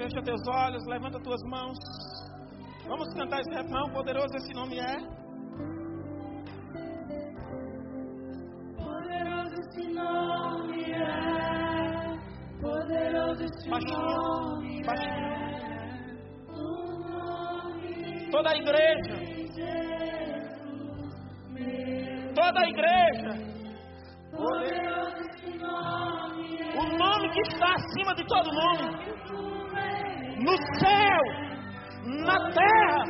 Fecha teus olhos, levanta tuas mãos. Vamos cantar esse refrão, poderoso esse nome é. Poderoso esse nome é. Poderoso esse nome é. Toda a igreja. Toda a igreja. Poderoso esse nome é. O nome que está acima de todo nome. No céu, na terra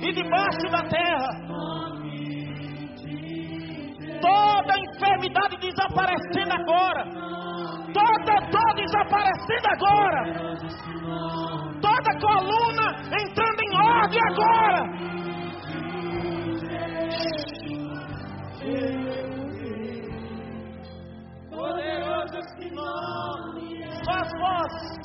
e debaixo da terra. Toda enfermidade desaparecendo agora. Toda dor desaparecendo agora. Toda coluna entrando em ordem agora. Poderoso esse nome. Faz voz.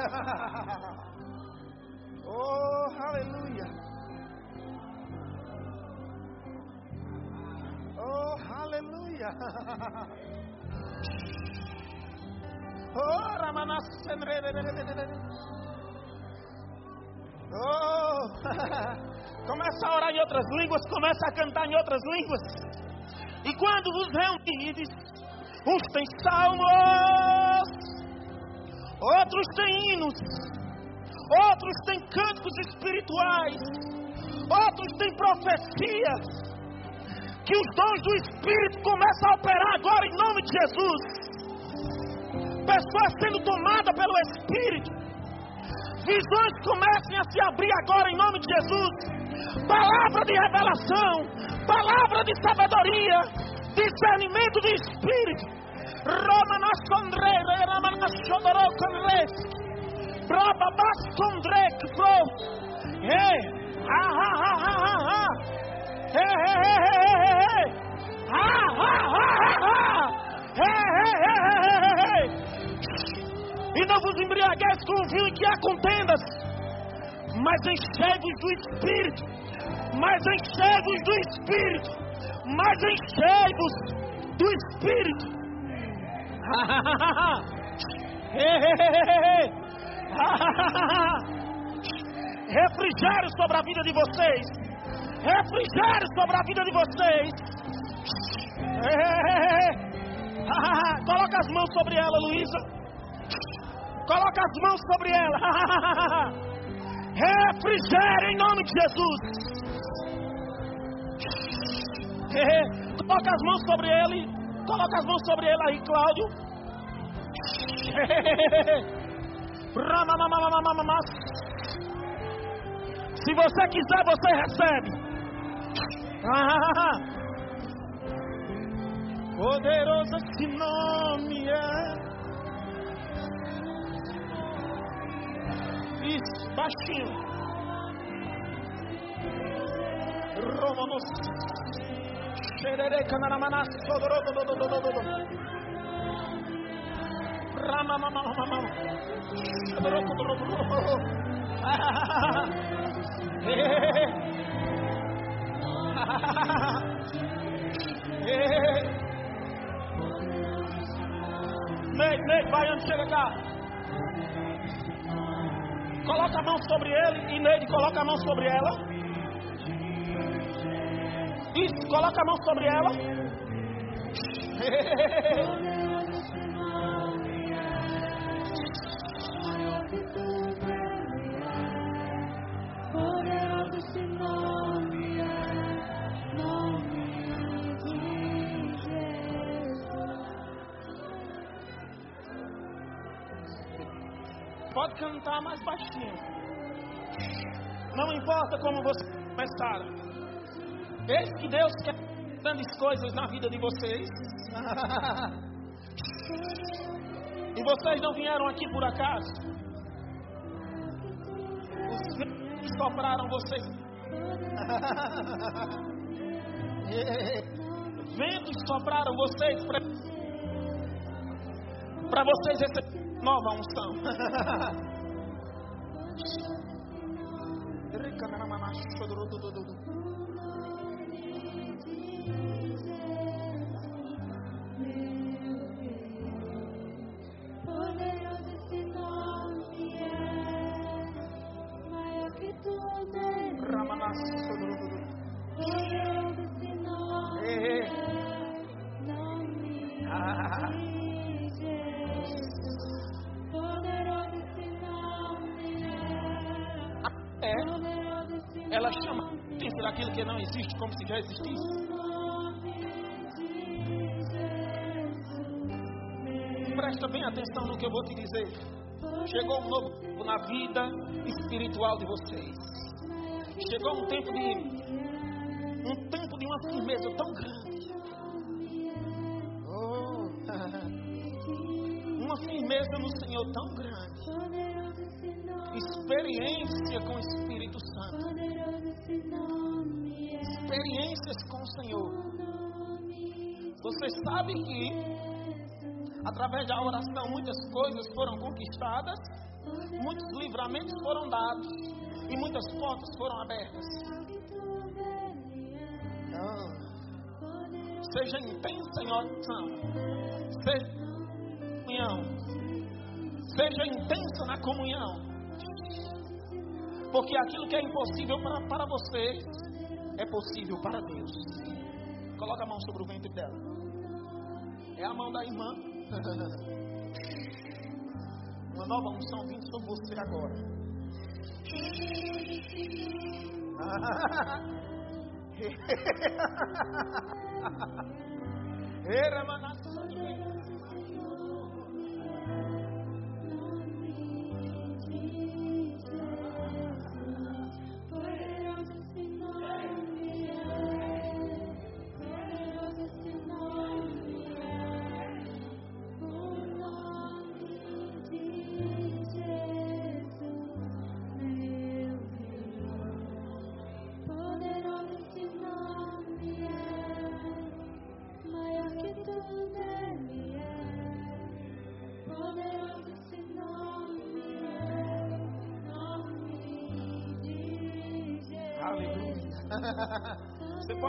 Oh, aleluia. Oh, aleluia. Oh, Ramanassenre. Oh, começa a orar em outras línguas, começa a cantar em outras línguas. E quando vos reunirdes, uns têm salmos, outros têm hinos, outros têm cânticos espirituais, outros têm profecias. Que os dons do Espírito começam a operar agora em nome de Jesus. Pessoas sendo tomadas pelo Espírito. Visões comecem a se abrir agora em nome de Jesus. Palavra de revelação, palavra de sabedoria, discernimento de Espírito. Romanascondre, Ramanaschodorocondre. E não vos embriagueis com o vinho em que há contendas, mas enchei-vos do Espírito, mas enchei-vos do Espírito, mas enchei-vos do Espírito. Refrigério sobre a vida de vocês. Refrigério sobre a vida de vocês. Coloca as mãos sobre ela, Luísa. Coloca as mãos sobre ela. Refrigério em nome de Jesus. Coloca as mãos sobre ele. Coloca as mãos sobre ele aí, Cláudio. Se você quiser, você recebe. Ah, poderoso esse nome é. Isso, baixinho. Romanos. Xerere canaramanas. Ramamamamamam. Ney, Ney, Baiano, chega cá. Coloca a mão sobre ele e Neide coloca a mão sobre ela. Isso, coloca a mão sobre ela. Cantar mais baixinho. Não importa como você começar. Eis que Deus quer grandes coisas na vida de vocês. e vocês não vieram aqui por acaso. Os ventos sopraram vocês. ventos sopraram vocês para vocês receberem nova unção. Poderoso bem atenção no que eu vou te dizer. Chegou um novo tempo na vida espiritual de vocês. Chegou um tempo de um tempo de uma firmeza tão grande. Oh, uma firmeza no Senhor tão grande. Experiência com o Espírito Santo. Experiências com o Senhor. Você sabe que através da oração muitas coisas foram conquistadas, muitos livramentos foram dados e muitas portas foram abertas. Seja intensa em oração. Seja em comunhão. Seja intensa na comunhão. Porque aquilo que é impossível para, para você é possível para Deus. Coloca a mão sobre o ventre dela. É a mão da irmã. Uma nova unção vindo sobre você agora. Era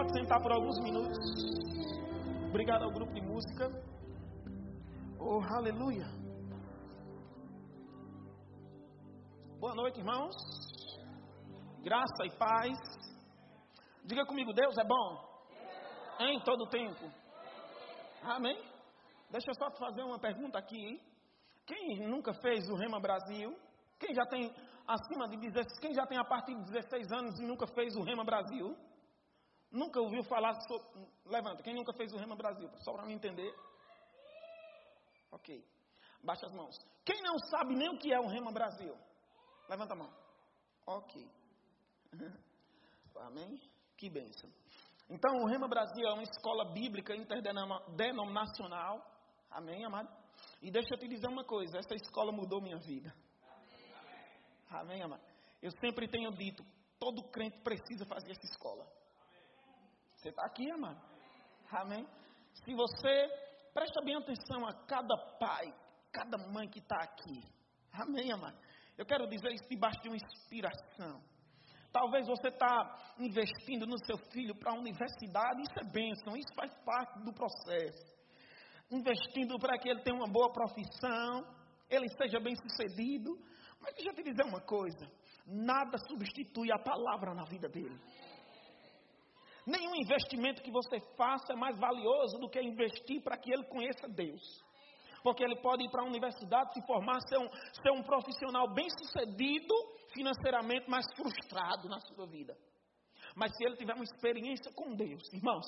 pode sentar por alguns minutos. Obrigado ao grupo de música. Oh, aleluia. Boa noite, irmãos. Graça e paz. Diga comigo, Deus é bom. Em todo tempo. Amém? Deixa eu só te fazer uma pergunta aqui. Quem nunca fez o Rema Brasil? Quem já tem acima de 16, quem já tem a partir de 16 anos e nunca fez o Rema Brasil? Nunca ouviu falar sobre. Levanta, quem nunca fez o Rema Brasil? Só para me entender. Ok. Baixa as mãos. Quem não sabe nem o que é o Rema Brasil? Levanta a mão. Ok. Amém? Que bênção. Então, o Rema Brasil é uma escola bíblica interdenominacional. Amém, amado? E deixa eu te dizer uma coisa: essa escola mudou minha vida. Amém, amado? Eu sempre tenho dito: todo crente precisa fazer essa escola. Você está aqui, amado? Amém? Se você presta bem atenção a cada pai, cada mãe que está aqui. Amém, amado? Eu quero dizer isso debaixo de uma inspiração. Talvez você está investindo no seu filho para a universidade, isso é bênção, isso faz parte do processo. Investindo para que ele tenha uma boa profissão, ele seja bem sucedido. Mas deixa eu te dizer uma coisa: nada substitui a palavra na vida dele. Nenhum investimento que você faça é mais valioso do que investir para que ele conheça Deus. Porque ele pode ir para a universidade, se formar, ser um, ser um profissional bem sucedido financeiramente, mas frustrado na sua vida. Mas se ele tiver uma experiência com Deus, irmãos,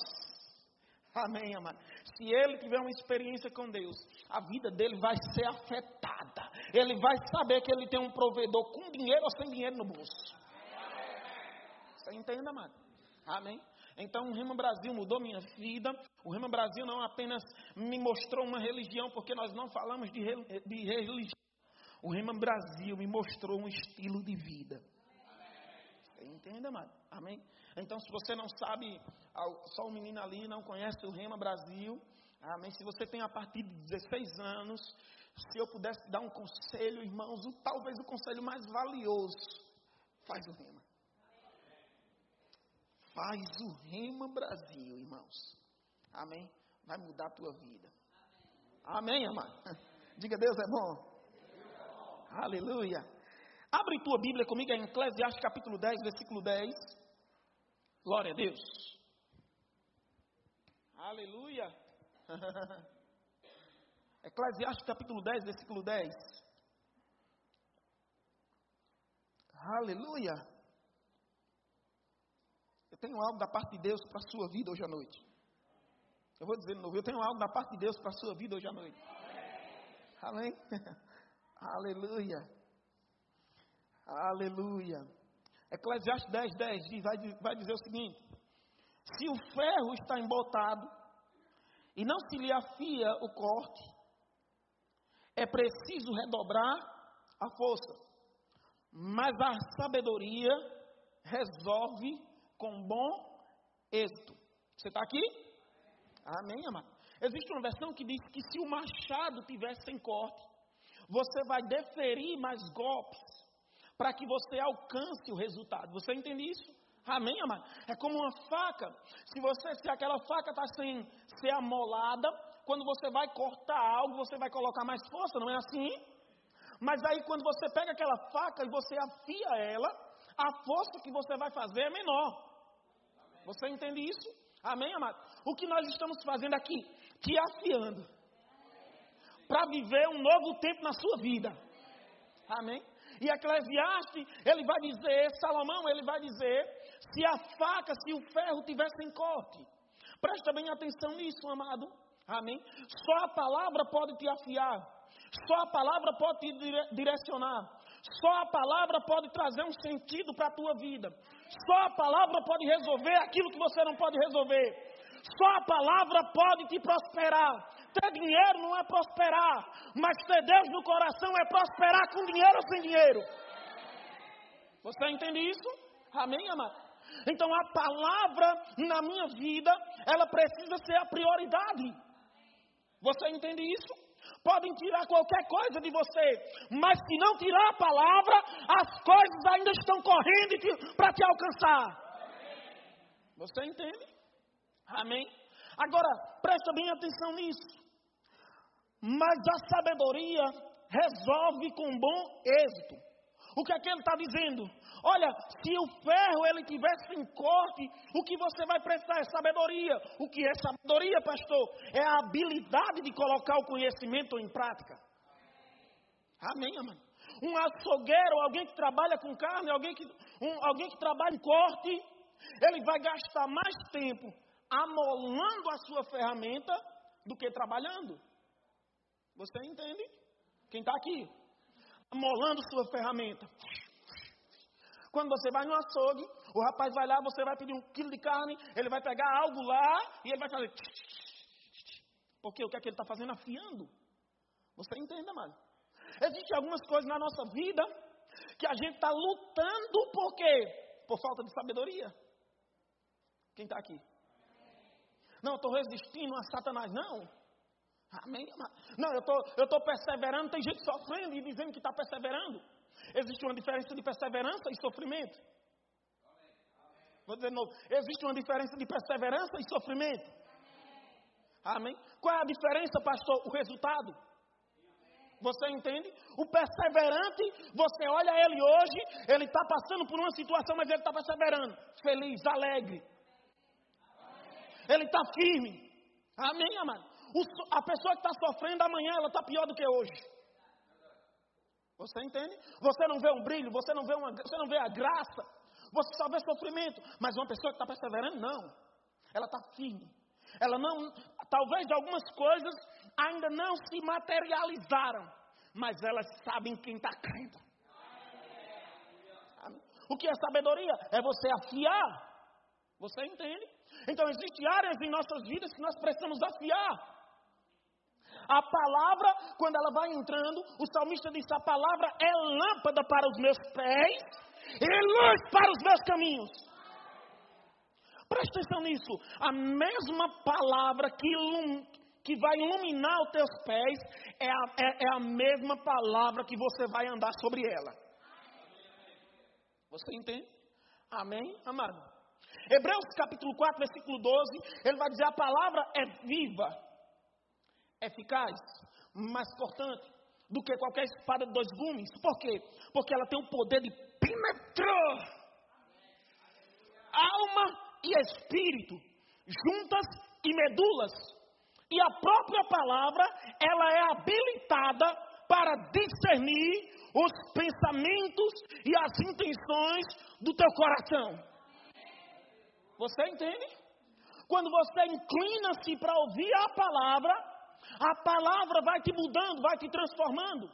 amém, amado. Se ele tiver uma experiência com Deus, a vida dele vai ser afetada. Ele vai saber que ele tem um provedor com dinheiro ou sem dinheiro no bolso. Você entende, amado? Amém? Então o Rema Brasil mudou minha vida. O Rema Brasil não apenas me mostrou uma religião, porque nós não falamos de, de religião. O Rema Brasil me mostrou um estilo de vida. Você entende, amado? Amém? Então, se você não sabe, só o menino ali não conhece o Rema Brasil, amém? Se você tem a partir de 16 anos, se eu pudesse dar um conselho, irmãos, o, talvez o conselho mais valioso, faz o Rema. Faz o Rema Brasil, irmãos. Amém? Vai mudar a tua vida. Amém, amado? Diga Deus é bom. Aleluia. Abre tua Bíblia comigo em Eclesiastes capítulo 10, versículo 10. Glória a Deus. Aleluia. Eclesiastes capítulo 10, versículo 10. Aleluia. Tenho algo da parte de Deus para a sua vida hoje à noite. Eu vou dizer de novo, eu tenho algo da parte de Deus para a sua vida hoje à noite. Amém? Aleluia. Aleluia. Eclesiastes 10, 10 diz, vai, vai dizer o seguinte: Se o ferro está embotado e não se lhe afia o corte, é preciso redobrar a força. Mas a sabedoria resolve com bom êxito. Você está aqui? Amém, amado? Existe uma versão que diz que se o machado tivesse sem corte, você vai deferir mais golpes para que você alcance o resultado. Você entende isso? Amém, amado? É como uma faca. Se você, se aquela faca está sem ser amolada, quando você vai cortar algo, você vai colocar mais força, não é assim? Mas aí quando você pega aquela faca e você afia ela, a força que você vai fazer é menor. Você entende isso? Amém, amado? O que nós estamos fazendo aqui? Te afiando para viver um novo tempo na sua vida. Amém? E Eclesiastes, ele vai dizer, Salomão, ele vai dizer, se a faca, se o ferro tivesse em corte. Presta bem atenção nisso, amado. Amém? Só a palavra pode te afiar. Só a palavra pode te direcionar. Só a palavra pode trazer um sentido para a tua vida. Só a palavra pode resolver aquilo que você não pode resolver. Só a palavra pode te prosperar. Ter dinheiro não é prosperar, mas ter Deus no coração é prosperar com dinheiro ou sem dinheiro. Você entende isso? Amém, amado? Então a palavra na minha vida, ela precisa ser a prioridade. Você entende isso? Podem tirar qualquer coisa de você, mas se não tirar a palavra, as coisas ainda estão correndo para te alcançar. Você entende? Amém? Agora, presta bem atenção nisso. Mas a sabedoria resolve com bom êxito. O que é que ele está dizendo? Olha, se o ferro ele tivesse em corte, o que você vai prestar é sabedoria. O que é sabedoria, pastor? É a habilidade de colocar o conhecimento em prática. Amém, amém. Um açougueiro, alguém que trabalha com carne, alguém que, um, alguém que trabalha em corte, ele vai gastar mais tempo amolando a sua ferramenta do que trabalhando. Você entende? Quem está aqui? Amolando sua ferramenta. Quando você vai no açougue, o rapaz vai lá, você vai pedir um quilo de carne, ele vai pegar algo lá e ele vai fazer. Porque o que é que ele está fazendo? Afiando. Você entende, amado? Existem algumas coisas na nossa vida que a gente está lutando por quê? Por falta de sabedoria. Quem está aqui? Não, estou resistindo a Satanás. Não. Amém? Não, eu tô, estou perseverando. Tem gente sofrendo e dizendo que está perseverando. Existe uma diferença de perseverança e sofrimento. Vou dizer de novo. Existe uma diferença de perseverança e sofrimento. Amém? Qual é a diferença, pastor? O resultado. Você entende? O perseverante, você olha ele hoje, ele está passando por uma situação, mas ele está perseverando. Feliz, alegre. Ele está firme. Amém, amado? A pessoa que está sofrendo amanhã, ela está pior do que hoje. Você entende? Você não vê um brilho, você não vê, uma, você não vê a graça, você só vê sofrimento. Mas uma pessoa que está perseverando, não. Ela está firme. Ela não, talvez algumas coisas ainda não se materializaram, mas elas sabem quem está crendo. O que é sabedoria? É você afiar. Você entende? Então, existem áreas em nossas vidas que nós precisamos afiar. A palavra, quando ela vai entrando, o salmista diz: A palavra é lâmpada para os meus pés e luz para os meus caminhos. Presta atenção nisso. A mesma palavra que, ilum, que vai iluminar os teus pés é a, é, é a mesma palavra que você vai andar sobre ela. Você entende? Amém, amado? Hebreus capítulo 4, versículo 12, ele vai dizer: a palavra é viva eficaz, mais cortante do que qualquer espada de dois gumes. Por quê? Porque ela tem o poder de penetrar alma e espírito, juntas e medulas. E a própria palavra, ela é habilitada para discernir os pensamentos e as intenções do teu coração. Você entende? Quando você inclina-se para ouvir a palavra, a palavra vai te mudando, vai te transformando.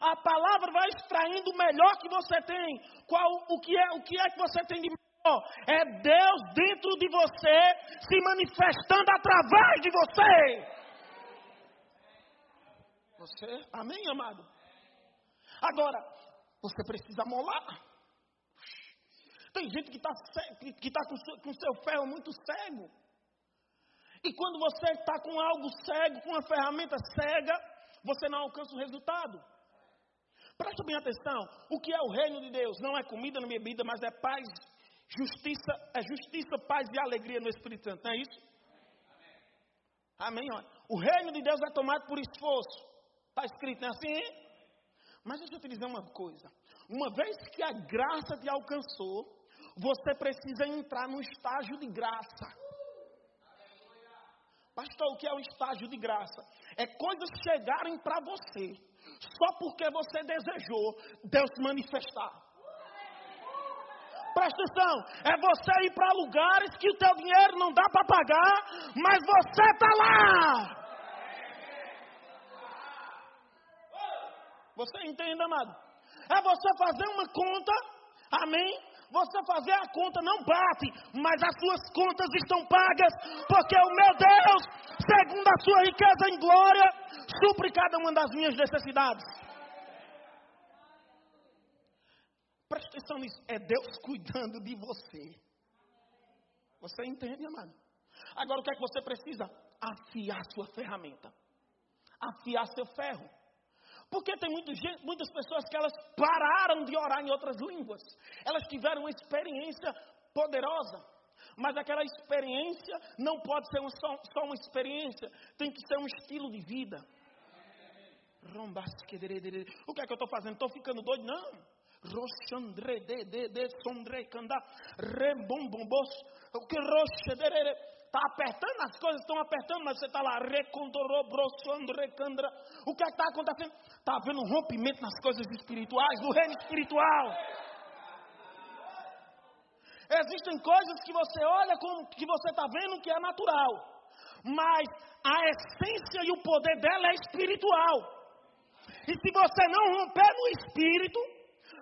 A palavra vai extraindo o melhor que você tem. Qual o que é o que é que você tem de melhor? É Deus dentro de você se manifestando através de você. Você, amém, amado? Agora, você precisa molar. Tem gente que está que tá com o seu ferro muito cego. E quando você está com algo cego, com uma ferramenta cega, você não alcança o resultado. Presta bem atenção. O que é o reino de Deus? Não é comida nem bebida, mas é paz, justiça, é justiça, paz e alegria no Espírito Santo. Não é isso? Amém. Amém. O reino de Deus é tomado por esforço. Está escrito, não é assim? Mas deixa eu te dizer uma coisa. Uma vez que a graça te alcançou, você precisa entrar no estágio de graça. Pastor, o que é o estágio de graça? É coisas chegarem para você, só porque você desejou Deus manifestar. Presta atenção, é você ir para lugares que o teu dinheiro não dá para pagar, mas você está lá. Você entende, amado? É você fazer uma conta, amém? Você fazer a conta não bate, mas as suas contas estão pagas, porque o meu Deus, segundo a sua riqueza em glória, supre cada uma das minhas necessidades. Presta atenção nisso, é Deus cuidando de você. Você entende, amado? Agora o que é que você precisa? Afiar sua ferramenta. Afiar seu ferro. Porque tem gente, muitas pessoas que elas pararam de orar em outras línguas. Elas tiveram uma experiência poderosa. Mas aquela experiência não pode ser só, só uma experiência, tem que ser um estilo de vida. O que é que eu estou fazendo? Estou ficando doido? Não. Roxandre, de, de, de, sondre, canda, rembombos, o que roxedere, Está apertando, as coisas estão apertando, mas você está lá, recondorou, broçando, recandra. O que é está acontecendo? Está havendo um rompimento nas coisas espirituais, no reino espiritual. Existem coisas que você olha como que você está vendo que é natural, mas a essência e o poder dela é espiritual. E se você não romper no espírito,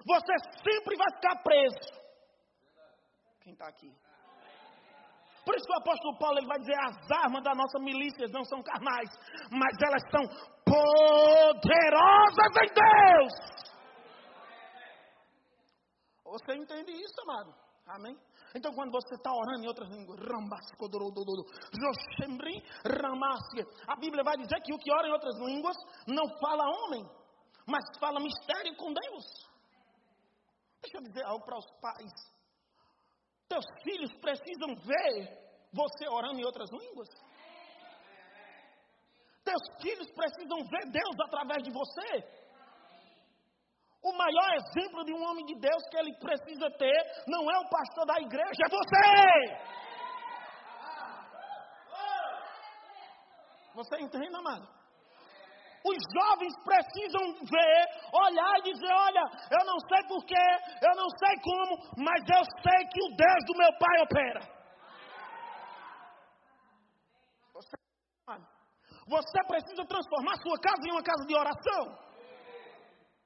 você sempre vai ficar preso. Quem está aqui? Por isso que o apóstolo Paulo ele vai dizer: as armas da nossa milícia não são carnais, mas elas são poderosas em Deus. Você entende isso, amado? Amém? Então, quando você está orando em outras línguas, a Bíblia vai dizer que o que ora em outras línguas não fala homem, mas fala mistério com Deus. Deixa eu dizer algo para os pais. Teus filhos precisam ver você orando em outras línguas. Teus filhos precisam ver Deus através de você. O maior exemplo de um homem de Deus que ele precisa ter não é o pastor da igreja, é você. Você entende, amado? Os jovens precisam ver, olhar e dizer: Olha, eu não sei porquê, eu não sei como, mas eu sei que o Deus do meu pai opera. Você, precisa transformar sua casa em uma casa de oração.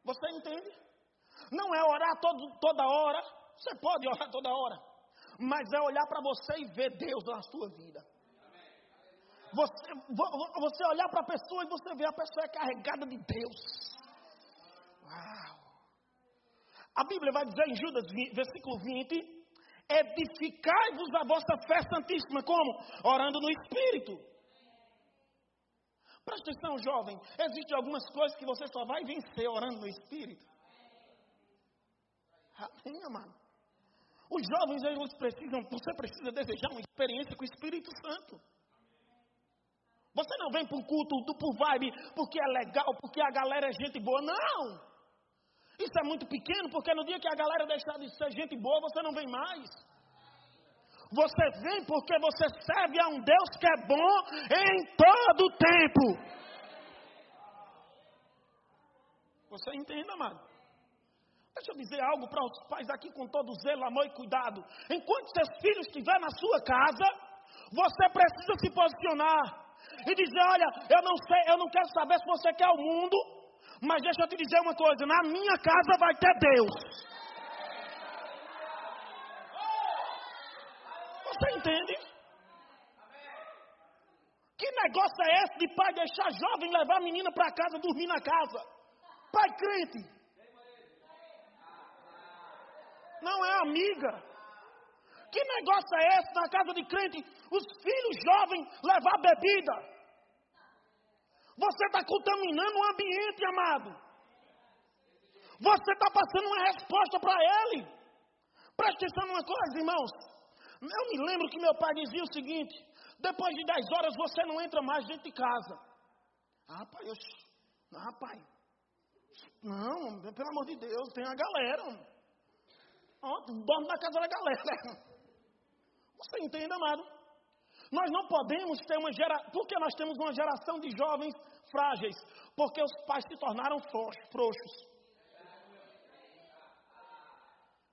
Você entende? Não é orar todo, toda hora. Você pode orar toda hora. Mas é olhar para você e ver Deus na sua vida. Você, você olhar para a pessoa e você ver a pessoa é carregada de Deus. Uau! A Bíblia vai dizer em Judas, versículo 20: Edificai-vos a vossa fé santíssima. Como? Orando no Espírito. Presta atenção, jovem. Existem algumas coisas que você só vai vencer orando no Espírito. Amém, amado. Os jovens, eles precisam, você precisa desejar uma experiência com o Espírito Santo. Você não vem para o culto do por vibe porque é legal, porque a galera é gente boa. Não! Isso é muito pequeno, porque no dia que a galera deixar de ser gente boa, você não vem mais. Você vem porque você serve a um Deus que é bom em todo o tempo. Você entende, amado? Deixa eu dizer algo para os pais aqui com todo zelo, amor e cuidado. Enquanto seus filhos estiverem na sua casa, você precisa se posicionar e dizer: Olha, eu não sei, eu não quero saber se você quer o mundo, mas deixa eu te dizer uma coisa: na minha casa vai ter Deus. Você entende? Que negócio é esse de pai deixar jovem levar a menina para casa, dormir na casa? Pai crente. Não é amiga. Que negócio é esse na casa de crente? Os filhos jovens levar bebida. Você está contaminando o ambiente, amado. Você está passando uma resposta para ele. Preste atenção numa coisa, irmãos. Eu me lembro que meu pai dizia o seguinte: depois de 10 horas você não entra mais dentro de casa. Ah, pai, eu. Ah, pai. Não, pelo amor de Deus, tem a galera. Oh, dorme na casa da galera. Você entende, amado? Nós não podemos ter uma geração. Por que nós temos uma geração de jovens frágeis? Porque os pais se tornaram frouxos.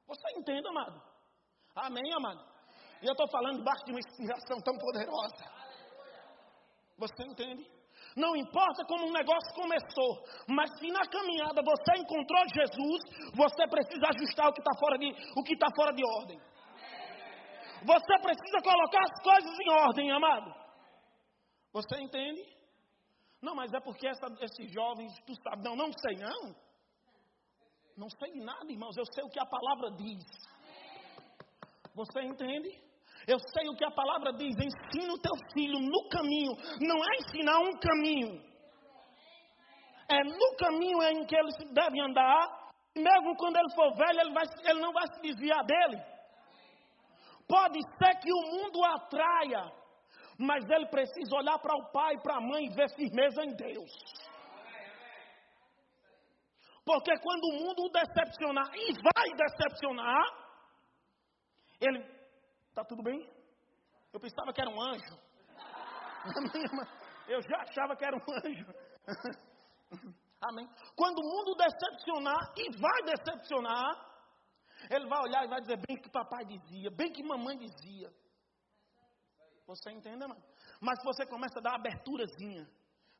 Você entende, amado? Amém, amado? E eu estou falando debaixo de uma inspiração tão poderosa. Você entende? Não importa como um negócio começou, mas se na caminhada você encontrou Jesus, você precisa ajustar o que está fora de, o que está fora de ordem. Você precisa colocar as coisas em ordem, amado. Você entende? Não, mas é porque essa, esses jovens, tu sabe, não, não sei não. Não sei nada, irmãos, eu sei o que a palavra diz. Você entende? Eu sei o que a palavra diz: ensina o teu filho no caminho. Não é ensinar um caminho, é no caminho em que ele deve andar. Mesmo quando ele for velho, ele, vai, ele não vai se desviar dele. Pode ser que o mundo atraia, mas ele precisa olhar para o pai para a mãe e ver firmeza em Deus. Porque quando o mundo o decepcionar, e vai decepcionar, ele Está tudo bem? Eu pensava que era um anjo. Eu já achava que era um anjo. Amém. Quando o mundo decepcionar, e vai decepcionar, ele vai olhar e vai dizer bem que papai dizia, bem que mamãe dizia. Você entende, mano? Mas você começa a dar aberturazinha,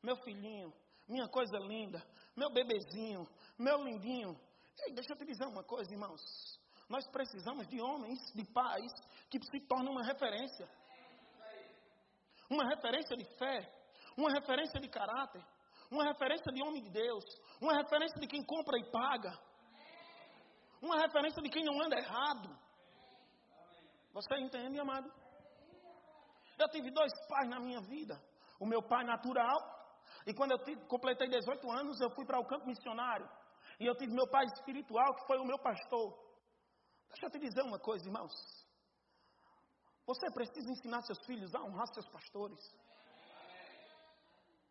meu filhinho, minha coisa linda, meu bebezinho, meu lindinho, Ei, deixa eu te dizer uma coisa, irmãos. Nós precisamos de homens, de pais, que se tornam uma referência. Uma referência de fé, uma referência de caráter, uma referência de homem de Deus, uma referência de quem compra e paga, uma referência de quem não anda errado. Você entende, amado? Eu tive dois pais na minha vida. O meu pai natural, e quando eu tive, completei 18 anos, eu fui para o campo missionário. E eu tive meu pai espiritual, que foi o meu pastor. Deixa eu te dizer uma coisa, irmãos. Você precisa ensinar seus filhos a honrar seus pastores.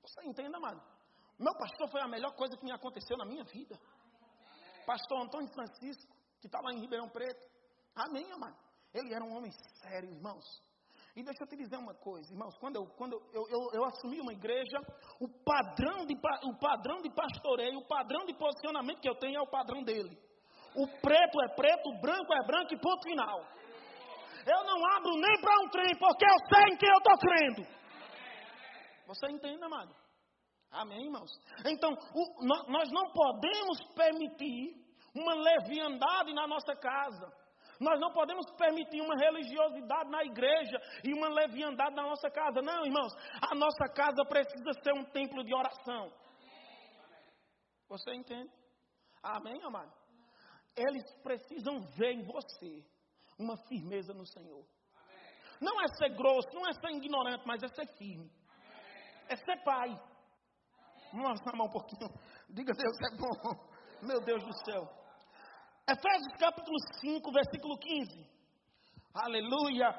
Você entende, amado? Meu pastor foi a melhor coisa que me aconteceu na minha vida. Pastor Antônio Francisco, que está lá em Ribeirão Preto. Amém, amado? Ele era um homem sério, irmãos. E deixa eu te dizer uma coisa, irmãos, quando eu, quando eu, eu, eu assumi uma igreja, o padrão, de, o padrão de pastoreio, o padrão de posicionamento que eu tenho é o padrão dele. O preto é preto, o branco é branco e ponto final. Eu não abro nem para um trem, porque eu sei em quem eu estou crendo. Você entende, amado? Amém, irmãos? Então, o, nós não podemos permitir uma leviandade na nossa casa. Nós não podemos permitir uma religiosidade na igreja e uma leviandade na nossa casa. Não, irmãos. A nossa casa precisa ser um templo de oração. Você entende? Amém, amado? Eles precisam ver em você uma firmeza no Senhor. Não é ser grosso, não é ser ignorante, mas é ser firme. É ser pai. Vamos mostrar a mão um pouquinho. Diga, Deus é bom. Meu Deus do céu. Efésios capítulo 5, versículo 15. Aleluia.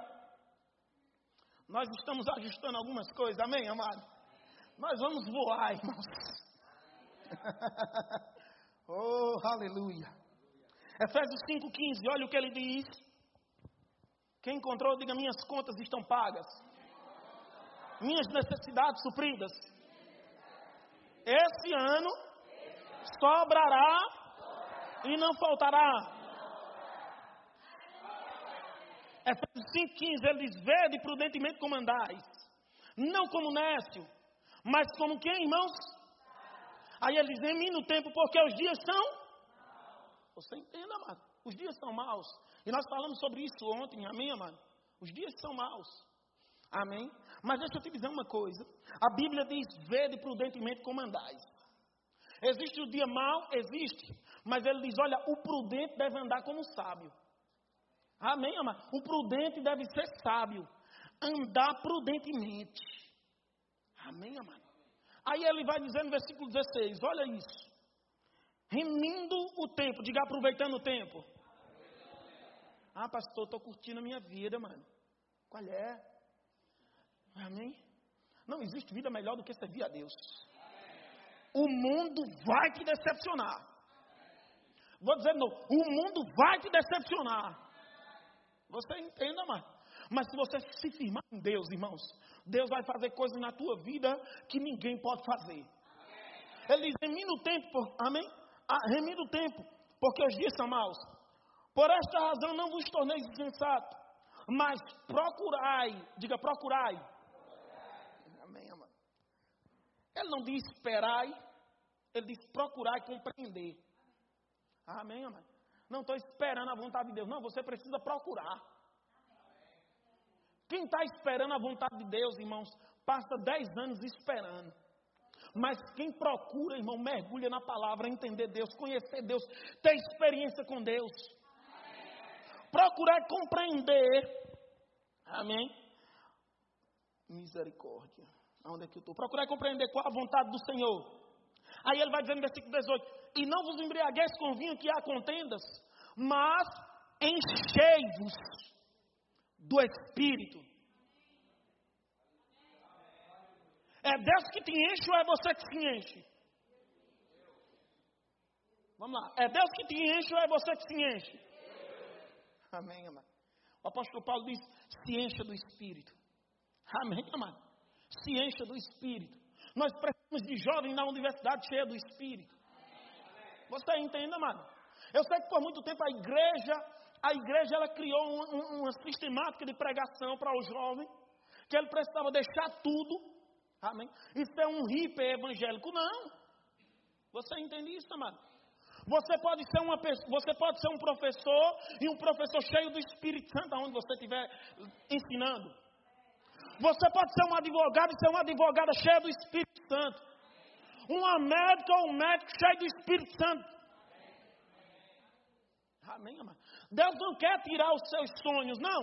Nós estamos ajustando algumas coisas, amém, amado? Nós vamos voar, irmãos. oh, aleluia. Efésios 5,15, olha o que ele diz. Quem encontrou, diga: minhas contas estão pagas, minhas necessidades supridas. Esse ano sobrará e não faltará. Efésios 5,15 ele diz: Vede prudentemente como andais, não como nécio, mas como quem, irmãos? Aí ele diz: Em mim no tempo, porque os dias são. Você entende, amado? Os dias são maus. E nós falamos sobre isso ontem, amém, amado? Os dias são maus. Amém? Mas deixa eu te dizer uma coisa. A Bíblia diz: Vede prudentemente como andais. Existe o dia mau? Existe. Mas ele diz: olha, o prudente deve andar como sábio. Amém, amado? O prudente deve ser sábio. Andar prudentemente. Amém, amado? Aí ele vai dizer no versículo 16: olha isso. Remindo o tempo, diga aproveitando o tempo. Ah, pastor, estou curtindo a minha vida, mano. Qual é? Amém? Não existe vida melhor do que servir a Deus. O mundo vai te decepcionar. Vou dizer de novo: o mundo vai te decepcionar. Você entenda, mas, mas se você se firmar em Deus, irmãos, Deus vai fazer coisas na tua vida que ninguém pode fazer. Ele diz: remina o tempo, amém? Ah, remina o tempo, porque os dias são maus. Por esta razão não vos torneis insensato, mas procurai, diga procurai. Amém, amém. Ele não diz esperai, ele diz procurai compreender. Amém, amém. Não estou esperando a vontade de Deus. Não, você precisa procurar. Quem está esperando a vontade de Deus, irmãos, passa dez anos esperando. Mas quem procura, irmão, mergulha na palavra, entender Deus, conhecer Deus, ter experiência com Deus. Procurar compreender. Amém? Misericórdia. Onde é que eu estou? Procurar compreender qual a vontade do Senhor. Aí ele vai dizer no versículo 18: E não vos embriagueis com vinho que há contendas, mas enchei-vos do Espírito. É Deus que te enche ou é você que se enche? Vamos lá. É Deus que te enche ou é você que se enche? Amém, amado. O apóstolo Paulo diz: se encha do Espírito. Amém, amado. Se encha do Espírito. Nós precisamos de jovens na universidade cheia do Espírito. Você entende, amado? Eu sei que por muito tempo a igreja, a igreja ela criou uma, uma sistemática de pregação para o jovem, que ele precisava deixar tudo. Amém? Isso é um hiper evangélico. Não. Você entende isso, amado? Você pode ser uma você pode ser um professor e um professor cheio do Espírito Santo aonde você estiver ensinando. Você pode ser um advogado e ser uma advogada cheia do Espírito Santo. Uma médica ou um médico cheio do Espírito Santo. Amém, amado? Deus não quer tirar os seus sonhos, não.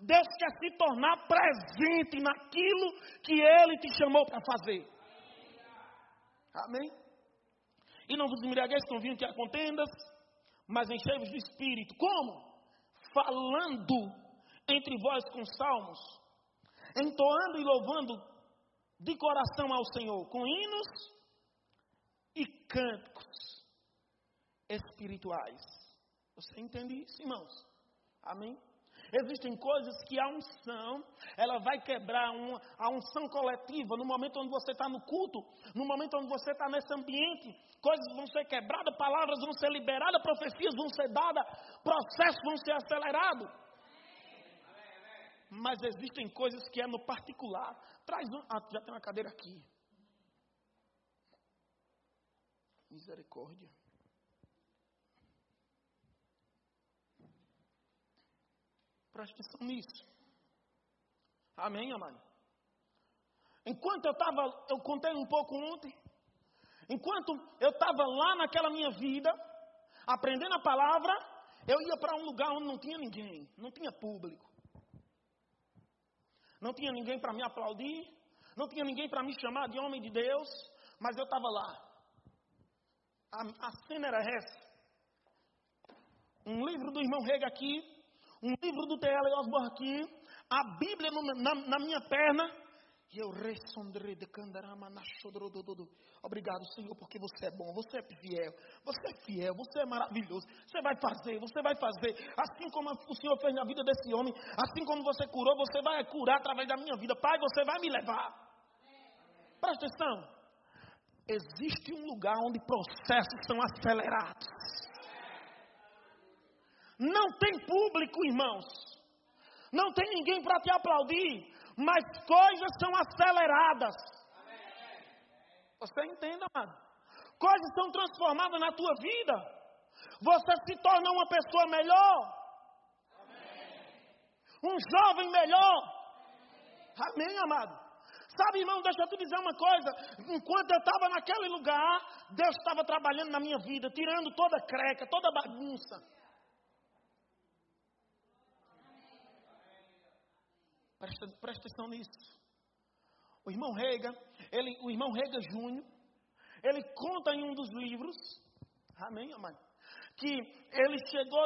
Deus quer se tornar presente naquilo que Ele te chamou para fazer. Amém? E não vos embriagueis com vinho que há contendas, mas enchei-vos do Espírito. Como? Falando entre vós com salmos, entoando e louvando de coração ao Senhor, com hinos e cânticos espirituais. Você entende isso, irmãos? Amém? Existem coisas que a unção, ela vai quebrar uma, a unção coletiva no momento onde você está no culto, no momento onde você está nesse ambiente. Coisas vão ser quebradas, palavras vão ser liberadas, profecias vão ser dadas, processos vão ser acelerados. Mas existem coisas que é no particular. Traz um. Ah, já tem uma cadeira aqui. Misericórdia. Preste atenção nisso. Amém, amado? Enquanto eu estava, eu contei um pouco ontem. Enquanto eu estava lá naquela minha vida, aprendendo a palavra, eu ia para um lugar onde não tinha ninguém, não tinha público. Não tinha ninguém para me aplaudir, não tinha ninguém para me chamar de homem de Deus, mas eu estava lá. A, a cena era essa. Um livro do irmão Rega aqui, um livro do T.L. Osborne aqui, a Bíblia na, na, minha perna, eu Obrigado, Senhor, porque você é bom, você é fiel, você é fiel, você é maravilhoso. Você vai fazer, você vai fazer. Assim como o Senhor fez na vida desse homem, assim como você curou, você vai curar através da minha vida. Pai, você vai me levar. Presta atenção. Existe um lugar onde processos são acelerados. Não tem público, irmãos. Não tem ninguém para te aplaudir, mas coisas são aceleradas. Você entende, amado? Coisas são transformadas na tua vida. Você se torna uma pessoa melhor. Um jovem melhor. Amém, amado? Sabe, irmão, deixa eu te dizer uma coisa. Enquanto eu estava naquele lugar, Deus estava trabalhando na minha vida, tirando toda a creca, toda a bagunça. Presta, presta atenção nisso. O irmão Rega, ele, o irmão Rega Júnior, ele conta em um dos livros, amém, amado, que ele chegou,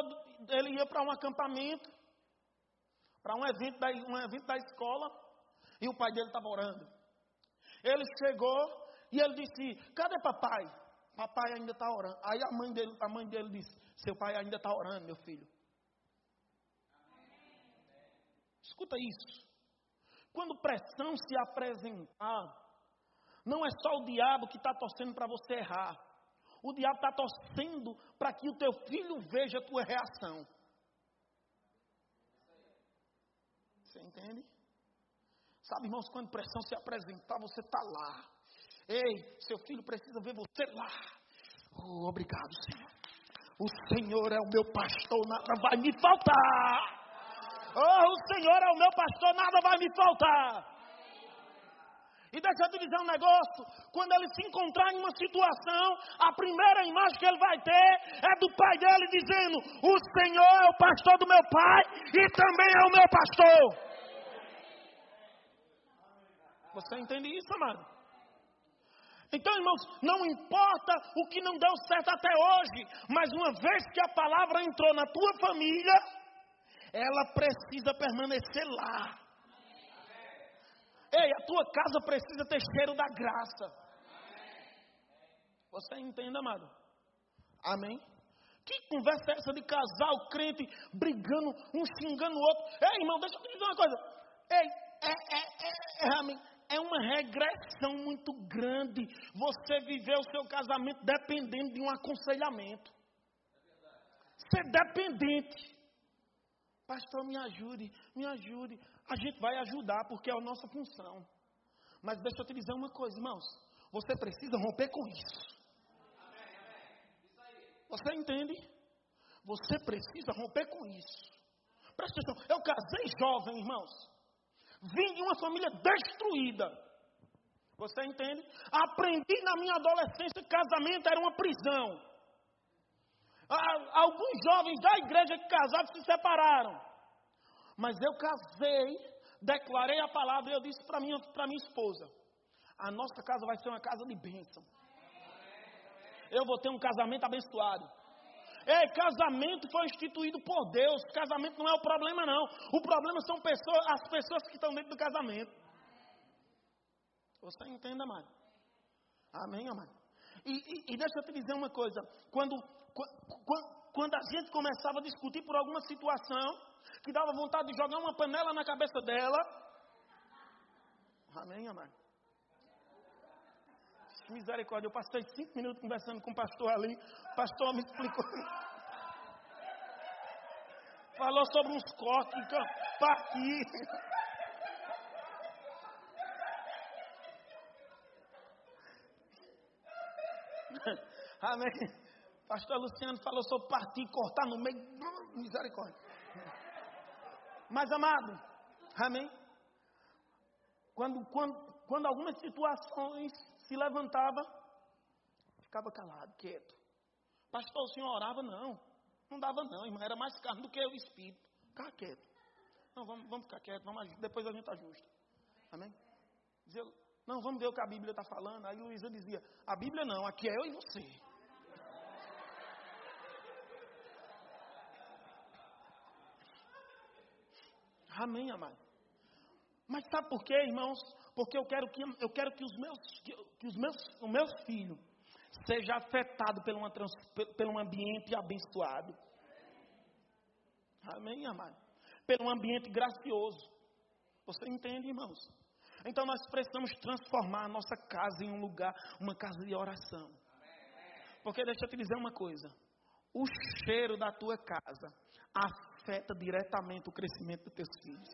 ele ia para um acampamento, para um evento da, um evento da escola, e o pai dele estava orando. Ele chegou e ele disse: Cadê papai? Papai ainda está orando. Aí a mãe dele, a mãe dele disse: Seu pai ainda está orando, meu filho. Escuta isso. Quando pressão se apresentar, não é só o diabo que está torcendo para você errar. O diabo está torcendo para que o teu filho veja a tua reação. Você entende? Sabe, irmãos, quando pressão se apresentar, você está lá. Ei, seu filho precisa ver você lá. Oh, obrigado, Senhor. O Senhor é o meu pastor, nada vai me faltar. Oh, o Senhor é o meu pastor, nada vai me faltar. E deixa eu te dizer um negócio: quando ele se encontrar em uma situação, a primeira imagem que ele vai ter é do pai dele dizendo: O Senhor é o pastor do meu pai e também é o meu pastor. Você entende isso, amado? Então, irmãos, não importa o que não deu certo até hoje, mas uma vez que a palavra entrou na tua família, ela precisa permanecer lá. Ei, a tua casa precisa ter cheiro da graça. Você entende, amado? Amém? Que conversa é essa de casal, crente, brigando, um xingando o outro? Ei, irmão, deixa eu te dizer uma coisa. Ei, é, é, é, é, amém. é uma regressão muito grande você viver o seu casamento dependendo de um aconselhamento. Ser dependente. Pastor, me ajude, me ajude. A gente vai ajudar porque é a nossa função. Mas deixa eu te dizer uma coisa, irmãos. Você precisa romper com isso. Você entende? Você precisa romper com isso. Presta atenção. Eu casei jovem, irmãos. Vim de uma família destruída. Você entende? Aprendi na minha adolescência que casamento era uma prisão. Alguns jovens da igreja que casaram se separaram. Mas eu casei, declarei a palavra e eu disse para minha, minha esposa: a nossa casa vai ser uma casa de bênção. Eu vou ter um casamento abençoado. É, casamento foi instituído por Deus. Casamento não é o problema, não. O problema são pessoas, as pessoas que estão dentro do casamento. Você entende, amado? Amém, amado? E, e, e, deixa eu te dizer uma coisa: quando, quando, a gente começava a discutir por alguma situação, que dava vontade de jogar uma panela na cabeça dela. Amém, amado? Misericórdia, eu passei cinco minutos conversando com o pastor ali. O pastor me explicou. Falou sobre uns cortes para aqui. Amém. Pastor Luciano falou sobre partir cortar no meio. Misericórdia. Mas amado, amém. Quando, quando, quando algumas situações se levantava, ficava calado, quieto. Pastor, o senhor orava? Não. Não dava não, irmão. Era mais carne do que o espírito. Ficava quieto. Não, vamos, vamos ficar quieto, vamos, depois a gente ajusta. Amém? Dizia, não, vamos ver o que a Bíblia está falando. Aí Luísa dizia, a Bíblia não, aqui é eu e você. Amém, amado. Mas sabe por quê, irmãos? Porque eu quero que, eu quero que, os, meus, que, que os meus, o meu filho seja afetado por, uma, um ambiente abençoado. Amém, amado? Pelo um ambiente gracioso. Você entende, irmãos? Então nós precisamos transformar a nossa casa em um lugar, uma casa de oração. Porque deixa eu te dizer uma coisa: o cheiro da tua casa afeta diretamente o crescimento dos teus filhos.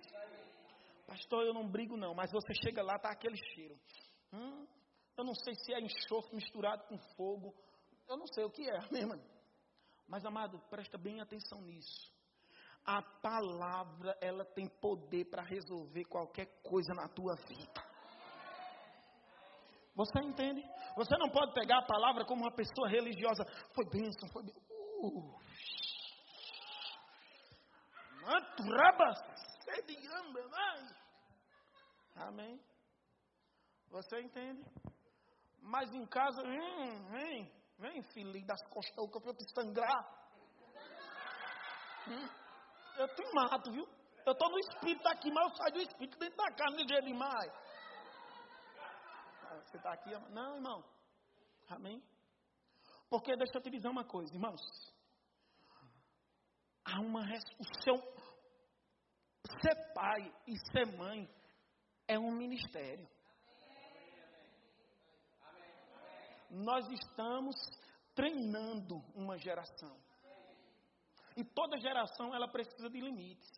Pastor, eu não brigo não, mas você chega lá, tá aquele cheiro. Hum, eu não sei se é enxofre misturado com fogo. Eu não sei o que é, mesmo. Mas amado, presta bem atenção nisso. A palavra, ela tem poder para resolver qualquer coisa na tua vida. Você entende? Você não pode pegar a palavra como uma pessoa religiosa. Foi bênção, foi bênção. Uh. Amém? Você entende? Mas em casa, vem, vem, vem, filho das costas para eu te sangrar. Hum? Eu te mato, viu? Eu estou no espírito aqui, mas eu saio do espírito dentro da carne de demais. Você está aqui? Não, irmão. Amém? Porque deixa eu te dizer uma coisa, irmãos. Há uma o seu ser pai e ser mãe é um ministério. Nós estamos treinando uma geração. E toda geração ela precisa de limites.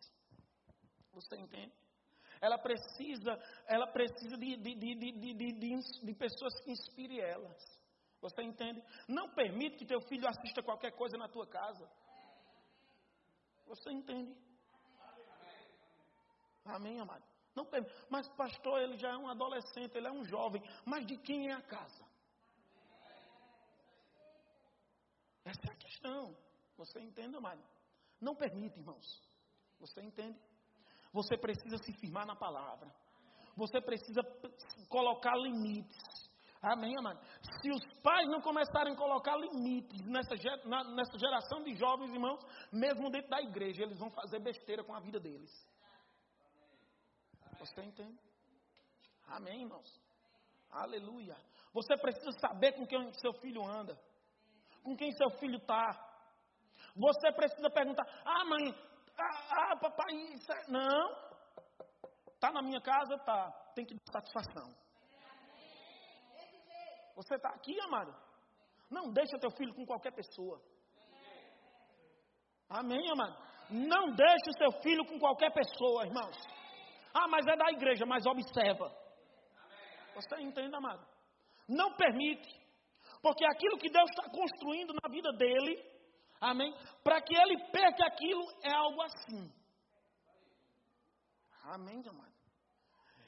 Você entende? Ela precisa, ela precisa de, de, de, de, pessoas que inspirem elas. Você entende? Não permite que teu filho assista qualquer coisa na tua casa. Você entende? Amém, amado? Não tem. Mas, pastor, ele já é um adolescente, ele é um jovem. Mas de quem é a casa? Essa é a questão. Você entende, amado? Não permite, irmãos. Você entende? Você precisa se firmar na palavra. Você precisa colocar limites. Amém, amado? Se os pais não começarem a colocar limites nessa, nessa geração de jovens, irmãos, mesmo dentro da igreja, eles vão fazer besteira com a vida deles. Você entende? Amém, irmãos? Aleluia. Você precisa saber com quem seu filho anda, com quem seu filho está. Você precisa perguntar: Ah, mãe, ah, ah papai, isso é... não. Está na minha casa? Tá. Tem que dar satisfação. Você está aqui, amado? Não deixa teu filho com qualquer pessoa. Amém, amado? Não deixe o seu filho com qualquer pessoa, irmãos. Ah, mas é da igreja, mas observa. Você entende, amado? Não permite. Porque aquilo que Deus está construindo na vida dele, Amém? Para que ele perca aquilo, é algo assim. Amém, amado?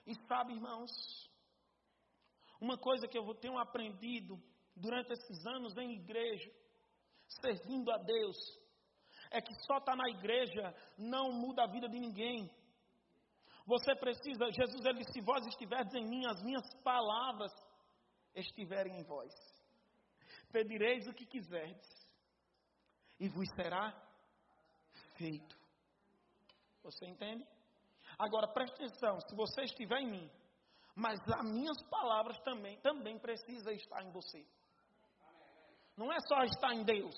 E sabe, irmãos, uma coisa que eu tenho aprendido durante esses anos em igreja, servindo a Deus, é que só estar tá na igreja não muda a vida de ninguém. Você precisa, Jesus ele disse: se vós estiverdes em mim, as minhas palavras estiverem em vós. Pedireis o que quiserdes, e vos será feito. Você entende? Agora preste atenção: se você estiver em mim, mas as minhas palavras também, também precisam estar em você. Não é só estar em Deus,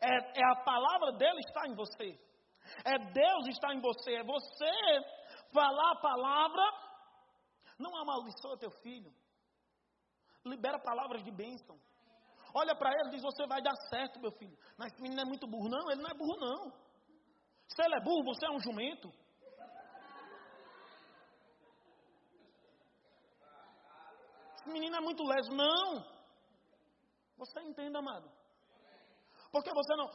é, é a palavra dele estar em você. É Deus estar em você, é você falar a palavra, não amaldiçoa teu filho. Libera palavras de bênção. Olha para ele e diz: Você vai dar certo, meu filho. Mas esse menino é muito burro. Não, ele não é burro, não. Se ele é burro, você é um jumento. Menino é muito leso. Não. Você entende, amado. Porque você não.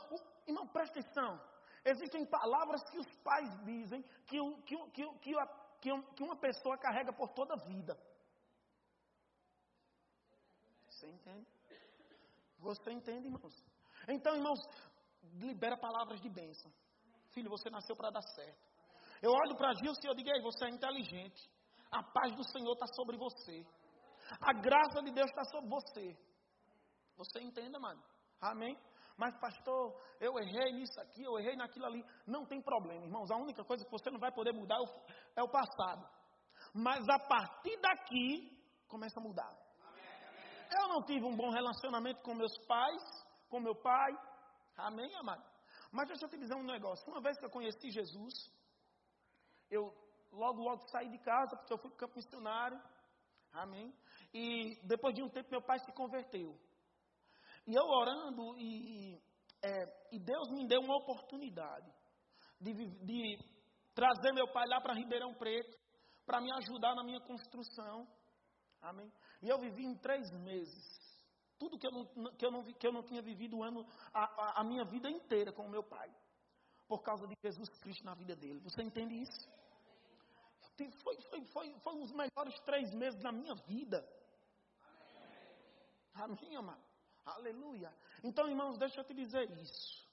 Irmão, presta atenção. Existem palavras que os pais dizem que, que, que, que, que uma pessoa carrega por toda a vida. Você entende? Você entende, irmãos? Então, irmãos, libera palavras de bênção. Filho, você nasceu para dar certo. Eu olho para Gilson e eu digo, ei, você é inteligente. A paz do Senhor está sobre você. A graça de Deus está sobre você. Você entende, mano? Amém? Mas, pastor, eu errei nisso aqui, eu errei naquilo ali. Não tem problema, irmãos. A única coisa que você não vai poder mudar é o passado. Mas a partir daqui, começa a mudar. Eu não tive um bom relacionamento com meus pais, com meu pai. Amém, amado? Mas deixa eu te dizer um negócio. Uma vez que eu conheci Jesus, eu logo, logo saí de casa, porque eu fui para o campo missionário. Amém? E depois de um tempo, meu pai se converteu. E eu orando, e, é, e Deus me deu uma oportunidade de, de trazer meu pai lá para Ribeirão Preto, para me ajudar na minha construção. Amém? E eu vivi em três meses. Tudo que eu não, que eu não, que eu não tinha vivido o ano, a, a, a minha vida inteira com o meu pai. Por causa de Jesus Cristo na vida dele. Você entende isso? Foi, foi, foi, foi melhores três meses da minha vida. Amém, amado? Aleluia. Então, irmãos, deixa eu te dizer isso.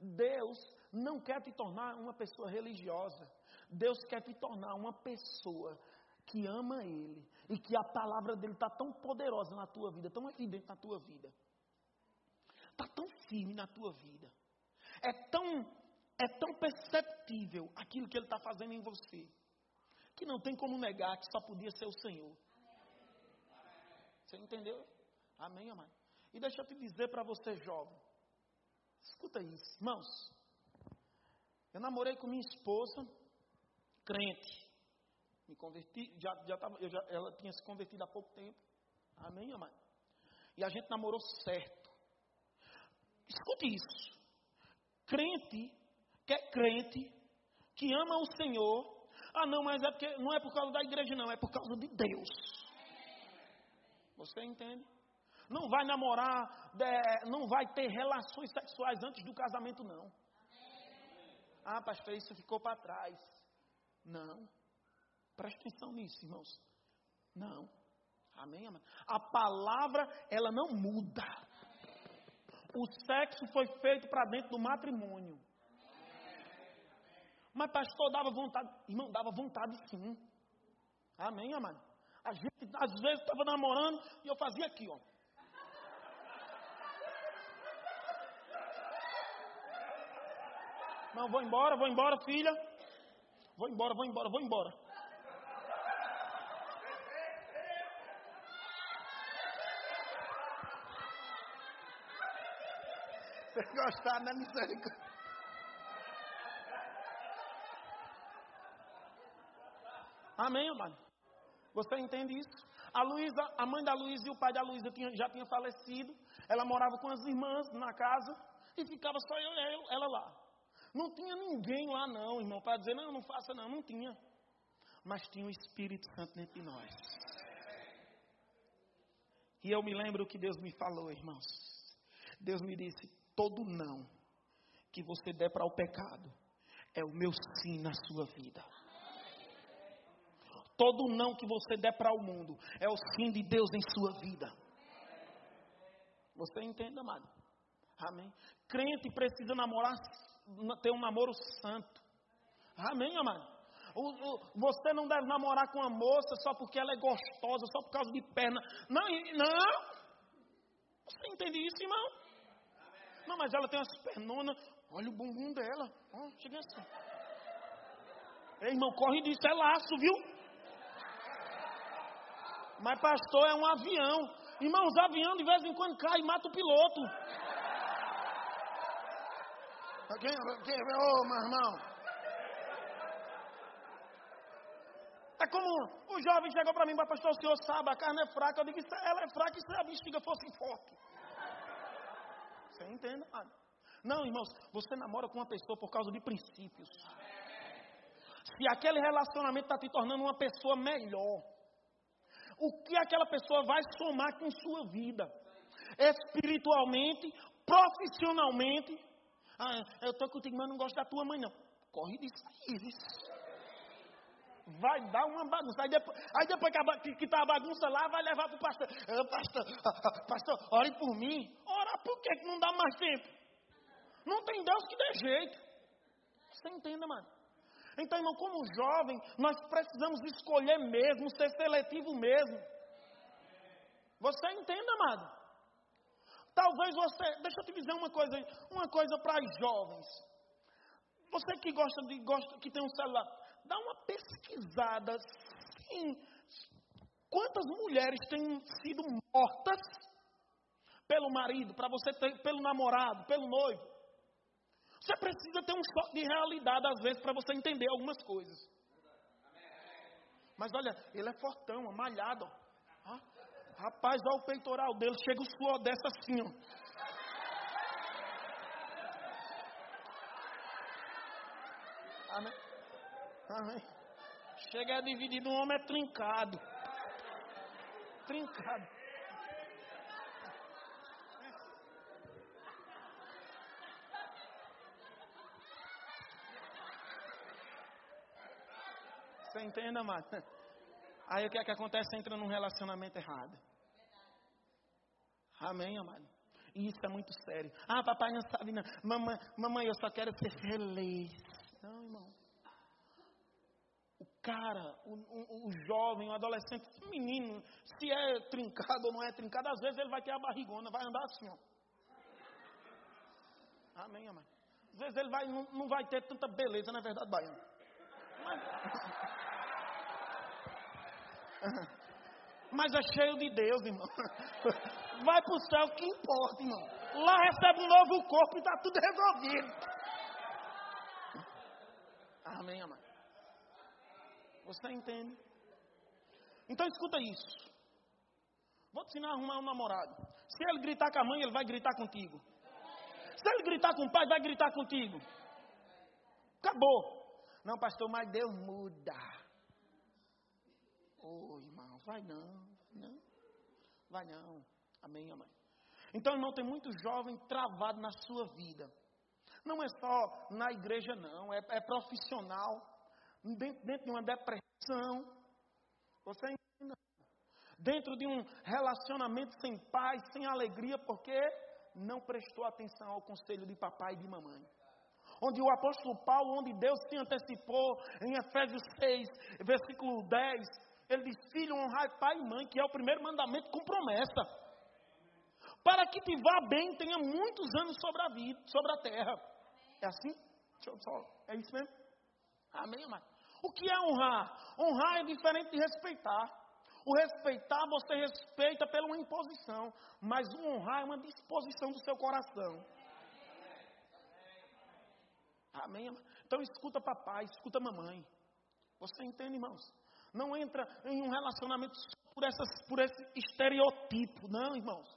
Deus não quer te tornar uma pessoa religiosa. Deus quer te tornar uma pessoa que ama Ele e que a palavra dele está tão poderosa na tua vida, tão evidente na tua vida, está tão firme na tua vida, é tão, é tão perceptível aquilo que Ele está fazendo em você, que não tem como negar que só podia ser o Senhor. Você entendeu? Amém, amado? E deixa eu te dizer para você, jovem. Escuta isso, irmãos. Eu namorei com minha esposa, crente. Me converti, já, já tava, já, ela tinha se convertido há pouco tempo. Amém, amado? E a gente namorou certo. Escute isso. Crente, que é crente, que ama o Senhor. Ah, não, mas é porque não é por causa da igreja, não, é por causa de Deus. Você entende? Não vai namorar, não vai ter relações sexuais antes do casamento, não. Ah, pastor, isso ficou para trás. Não. Preste atenção nisso, irmãos. Não. Amém, amém. A palavra, ela não muda. O sexo foi feito para dentro do matrimônio. Mas pastor dava vontade, irmão, dava vontade sim. Amém, amado. A gente às vezes estava namorando e eu fazia aqui, ó. Não, vou embora, vou embora, filha. Vou embora, vou embora, vou embora. Você gostar, né, misericórdia? Amém, amado? Você entende isso? A Luísa, a mãe da Luísa e o pai da Luísa já tinham falecido. Ela morava com as irmãs na casa e ficava só eu e ela lá. Não tinha ninguém lá, não, irmão, para dizer, não, não faça, não, não tinha. Mas tinha o Espírito Santo dentro de nós. E eu me lembro o que Deus me falou, irmãos. Deus me disse: todo não que você der para o pecado é o meu sim na sua vida. Todo não que você der para o mundo é o sim de Deus em sua vida. Você entende, amado? Amém. Crente precisa namorar, ter um namoro santo. Amém, amado? Você não deve namorar com uma moça só porque ela é gostosa, só por causa de perna. Não, não. Você entende isso, irmão? Não, mas ela tem umas pernonas. Olha o bumbum dela. Oh, chega assim. Ei, irmão, corre disso, é laço, viu? Mas pastor é um avião. Irmão, os aviões de vez em quando caem e mata o piloto. Quem, quem, oh, meu irmão. É como o jovem chegou para mim, mas pastor, o senhor sabe, a carne é fraca. Eu digo, ela é fraca e se a bexiga fosse forte. Você entende, mano? Não, irmãos, você namora com uma pessoa por causa de princípios. Se aquele relacionamento está te tornando uma pessoa melhor, o que aquela pessoa vai somar com sua vida? Espiritualmente, profissionalmente. Ah, eu estou contigo, mas não gosto da tua mãe, não. Corre disso aí, vai dar uma bagunça. Aí depois, aí depois que, está a, bagunça lá, vai levar para o pastor. pastor, pastor, ore por mim. Ora por que não dá mais tempo? Não tem Deus que dê jeito. Você entenda, mano? Então, irmão, como jovem, nós precisamos escolher mesmo, ser seletivo mesmo. Você entenda, amado? Talvez você, deixa eu te dizer uma coisa, uma coisa para os jovens. Você que gosta de, gosta, que tem um celular, dá uma pesquisada, sim, quantas mulheres têm sido mortas pelo marido, para você ter, pelo namorado, pelo noivo. Você precisa ter um choque de realidade às vezes para você entender algumas coisas. Mas olha, ele é fortão, malhado. Rapaz, olha o peitoral dele, chega o suor dessa assim, ó. Amém. Amém. Chega a dividir, um homem é trincado. Trincado. Você entende, amado? Aí o que é que acontece? Entra num relacionamento errado. Amém, amado? Isso é muito sério. Ah, papai não sabe não. Mamãe, mamãe eu só quero ser feliz. Não, irmão cara, o, o, o, jovem, o adolescente, o menino, se é trincado ou não é trincado, às vezes ele vai ter a barrigona, vai andar assim, ó. Amém, amém. Às vezes ele vai, não, não vai ter tanta beleza, na é verdade, baiano. Mas, mas é cheio de Deus, irmão. Vai para o céu, o que importa, irmão. Lá recebe um novo corpo e está tudo resolvido. Amém, amém. Você entende? Então escuta isso. Vou te ensinar a arrumar um namorado. Se ele gritar com a mãe, ele vai gritar contigo. Se ele gritar com o pai, vai gritar contigo. Acabou. Não, pastor, mas Deus muda. Oh, irmão, vai não, vai não. Vai não. Amém, amém. Então, irmão, tem muito jovem travado na sua vida. Não é só na igreja, não. É, é profissional dentro, dentro de uma depressão. Você entende? Dentro de um relacionamento sem paz, sem alegria, porque não prestou atenção ao conselho de papai e de mamãe. Onde o apóstolo Paulo, onde Deus se antecipou, em Efésios 6, versículo 10, ele diz: Filho, honrai pai e mãe, que é o primeiro mandamento com promessa. Para que te vá bem, tenha muitos anos sobre a vida, sobre a terra. É assim? É isso mesmo? Amém, amado? O que é honrar? Honrar é diferente de respeitar. O respeitar, você respeita pela uma imposição, mas o honrar é uma disposição do seu coração. Amém? Então escuta papai, escuta mamãe. Você entende, irmãos? Não entra em um relacionamento por, essas, por esse estereotipo, não, irmãos.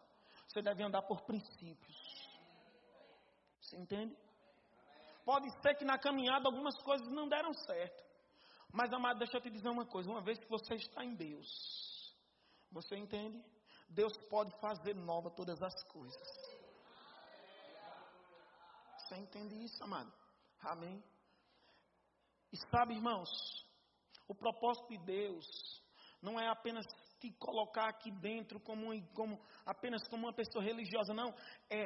Você deve andar por princípios. Você entende? Pode ser que na caminhada algumas coisas não deram certo. Mas, amado, deixa eu te dizer uma coisa: uma vez que você está em Deus, você entende? Deus pode fazer nova todas as coisas. Você entende isso, amado? Amém? E sabe, irmãos, o propósito de Deus não é apenas te colocar aqui dentro como, como apenas como uma pessoa religiosa, não. É,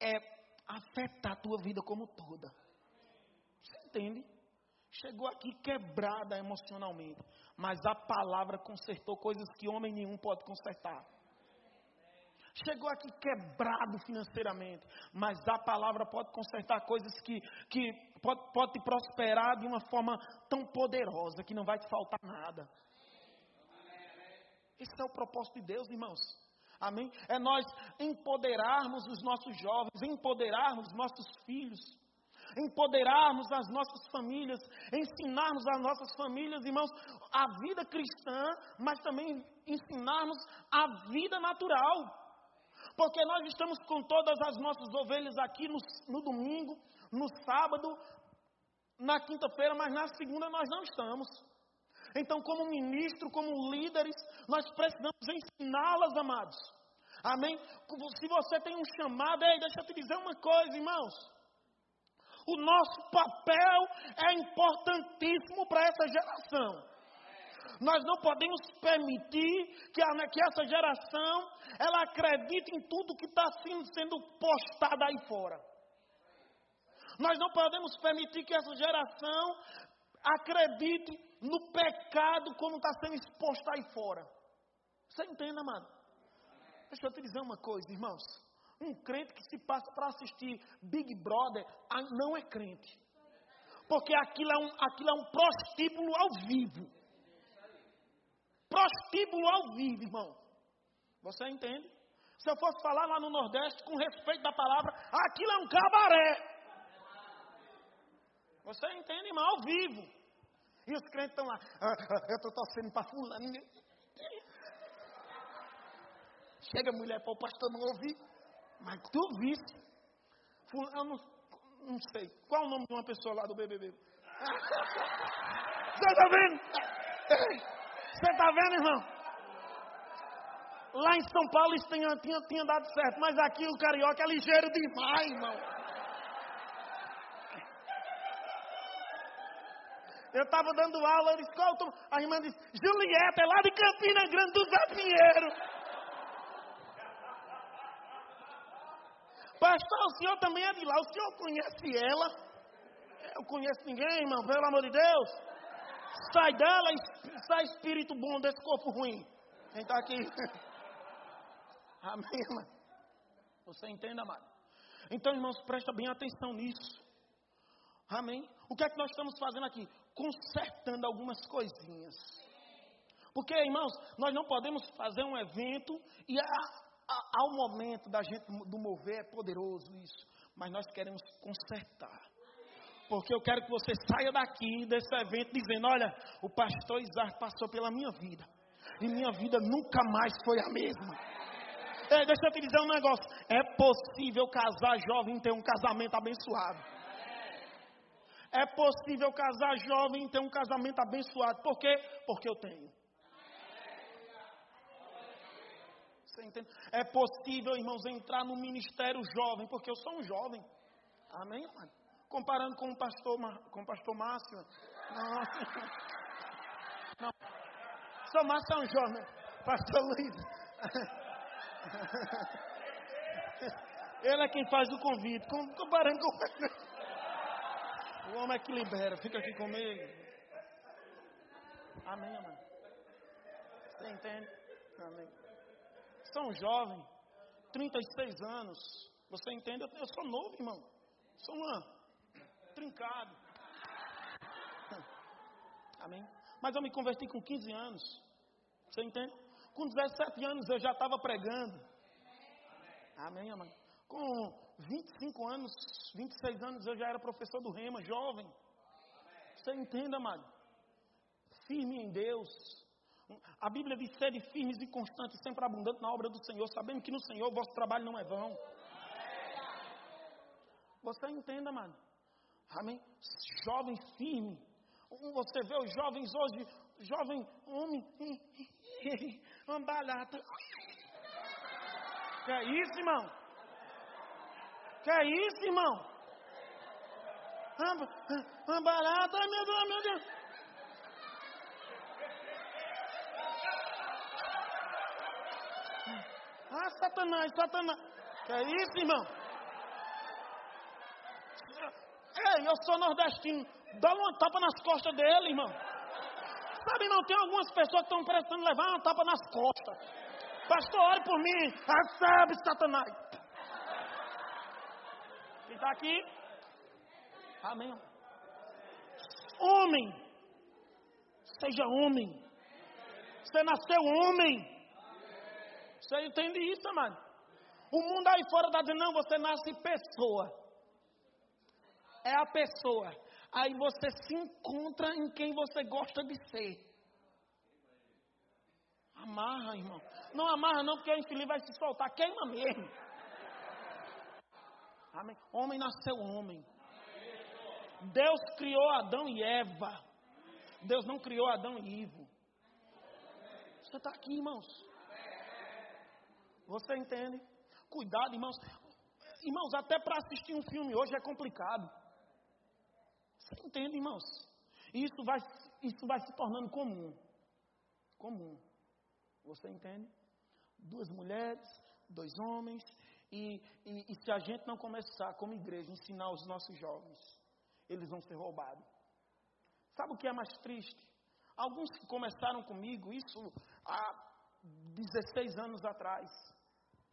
é afetar a tua vida como toda. Você entende? Chegou aqui quebrada emocionalmente, mas a palavra consertou coisas que homem nenhum pode consertar. Chegou aqui quebrado financeiramente, mas a palavra pode consertar coisas que, que pode, pode te prosperar de uma forma tão poderosa que não vai te faltar nada. Esse é o propósito de Deus, irmãos. Amém? É nós empoderarmos os nossos jovens, empoderarmos os nossos filhos, empoderarmos as nossas famílias, ensinarmos as nossas famílias, irmãos, a vida cristã, mas também ensinarmos a vida natural. Porque nós estamos com todas as nossas ovelhas aqui no, no domingo, no sábado, na quinta-feira, mas na segunda nós não estamos. Então, como ministro, como líderes, nós precisamos ensiná-las, amados. Amém? Se você tem um chamado, ei, deixa eu te dizer uma coisa, irmãos. O nosso papel é importantíssimo para essa geração. Nós não podemos permitir que, a, que essa geração ela acredite em tudo que está sendo postado aí fora. Nós não podemos permitir que essa geração acredite no pecado como está sendo exposto aí fora. Você entende, amado? Deixa eu te dizer uma coisa, irmãos. Um crente que se passa para assistir Big Brother não é crente. Porque aquilo é um, aquilo é um prostíbulo ao vivo. Prostíbulo ao vivo, irmão. Você entende? Se eu fosse falar lá no Nordeste, com respeito da palavra, aquilo é um cabaré. Você entende? Ao vivo. E os crentes estão lá. Ah, ah, eu estou torcendo para fulano. Chega a mulher para o pastor não ouvir. Mas tu viste. Fulano, eu não, sei. Qual o nome de uma pessoa lá do BBB? Você está vendo? Você está vendo, irmão? Lá em São Paulo isso tinha, tinha, tinha dado certo. Mas aqui o carioca é ligeiro demais, irmão. Eu estava dando aula, eles contam. A irmã disse: Julieta, é lá de Campina Grande do Zé Pinheiro. Pastor, o senhor também é de lá. O senhor conhece ela? Eu conheço ninguém, irmão, pelo amor de Deus. Sai dela, sai espírito bom desse corpo ruim. Quem está aqui? Amém, irmão? Você entende, amado? Então, irmãos, presta bem atenção nisso. Amém? O que é que nós estamos fazendo aqui? Consertando algumas coisinhas. Porque, irmãos, nós não podemos fazer um evento e ao momento da gente do mover é poderoso isso. Mas nós queremos consertar. Porque eu quero que você saia daqui desse evento dizendo: Olha, o pastor Isaac passou pela minha vida. E minha vida nunca mais foi a mesma. É, deixa eu te dizer um negócio: é possível casar jovem e ter um casamento abençoado. É possível casar jovem e ter um casamento abençoado. Por quê? Porque eu tenho. Você entende? É possível, irmãos, entrar no ministério jovem, porque eu sou um jovem. Amém, irmão? Comparando com o pastor, com o pastor Márcio. Não, não. Sou Márcio é um jovem. Pastor Luiz. Ele é quem faz o convite. Comparando com o homem é que libera. Fica aqui comigo. Amém, amém. Você entende? Amém. São um jovem, 36 anos. Você entende? Eu sou novo, irmão. Sou uma trincado. Amém. Mas eu me converti com 15 anos. Você entende? Com 17 anos eu já estava pregando. Amém, amém. Com 25 anos, 26 anos, eu já era professor do Rema, jovem. Você entenda, amado? Firme em Deus. A Bíblia diz: sede firmes e constantes, sempre abundante na obra do Senhor, sabendo que no Senhor o vosso trabalho não é vão. Você entenda, mano. Amém? Jovem firme. Você vê os jovens hoje, jovem homem, ambalhata. Que é isso, irmão? Que é isso, irmão? Uma, uma barata, meu Deus, meu Deus. Ah, Satanás, Satanás. Que é isso, irmão? Ei, eu sou nordestino. Dá uma tapa nas costas dele, irmão. Sabe, não, tem algumas pessoas que estão precisando levar uma tapa nas costas. Pastor, ore por mim. Recebe, Satanás. Está aqui? Amém. Homem. Seja homem. Você nasceu homem. Você entende isso, amado? O mundo aí fora está dizendo, não, você nasce pessoa. É a pessoa. Aí você se encontra em quem você gosta de ser. Amarra, irmão. Não amarra não, porque o infeliz vai se soltar. Queima mesmo. Amém. Homem nasceu homem. Deus criou Adão e Eva. Deus não criou Adão e Ivo. Você está aqui, irmãos. Você entende? Cuidado, irmãos. Irmãos, até para assistir um filme hoje é complicado. Você entende, irmãos? Isso vai, isso vai se tornando comum. Comum. Você entende? Duas mulheres, dois homens, e, e, e se a gente não começar, como igreja, ensinar os nossos jovens, eles vão ser roubados. Sabe o que é mais triste? Alguns que começaram comigo, isso há 16 anos atrás,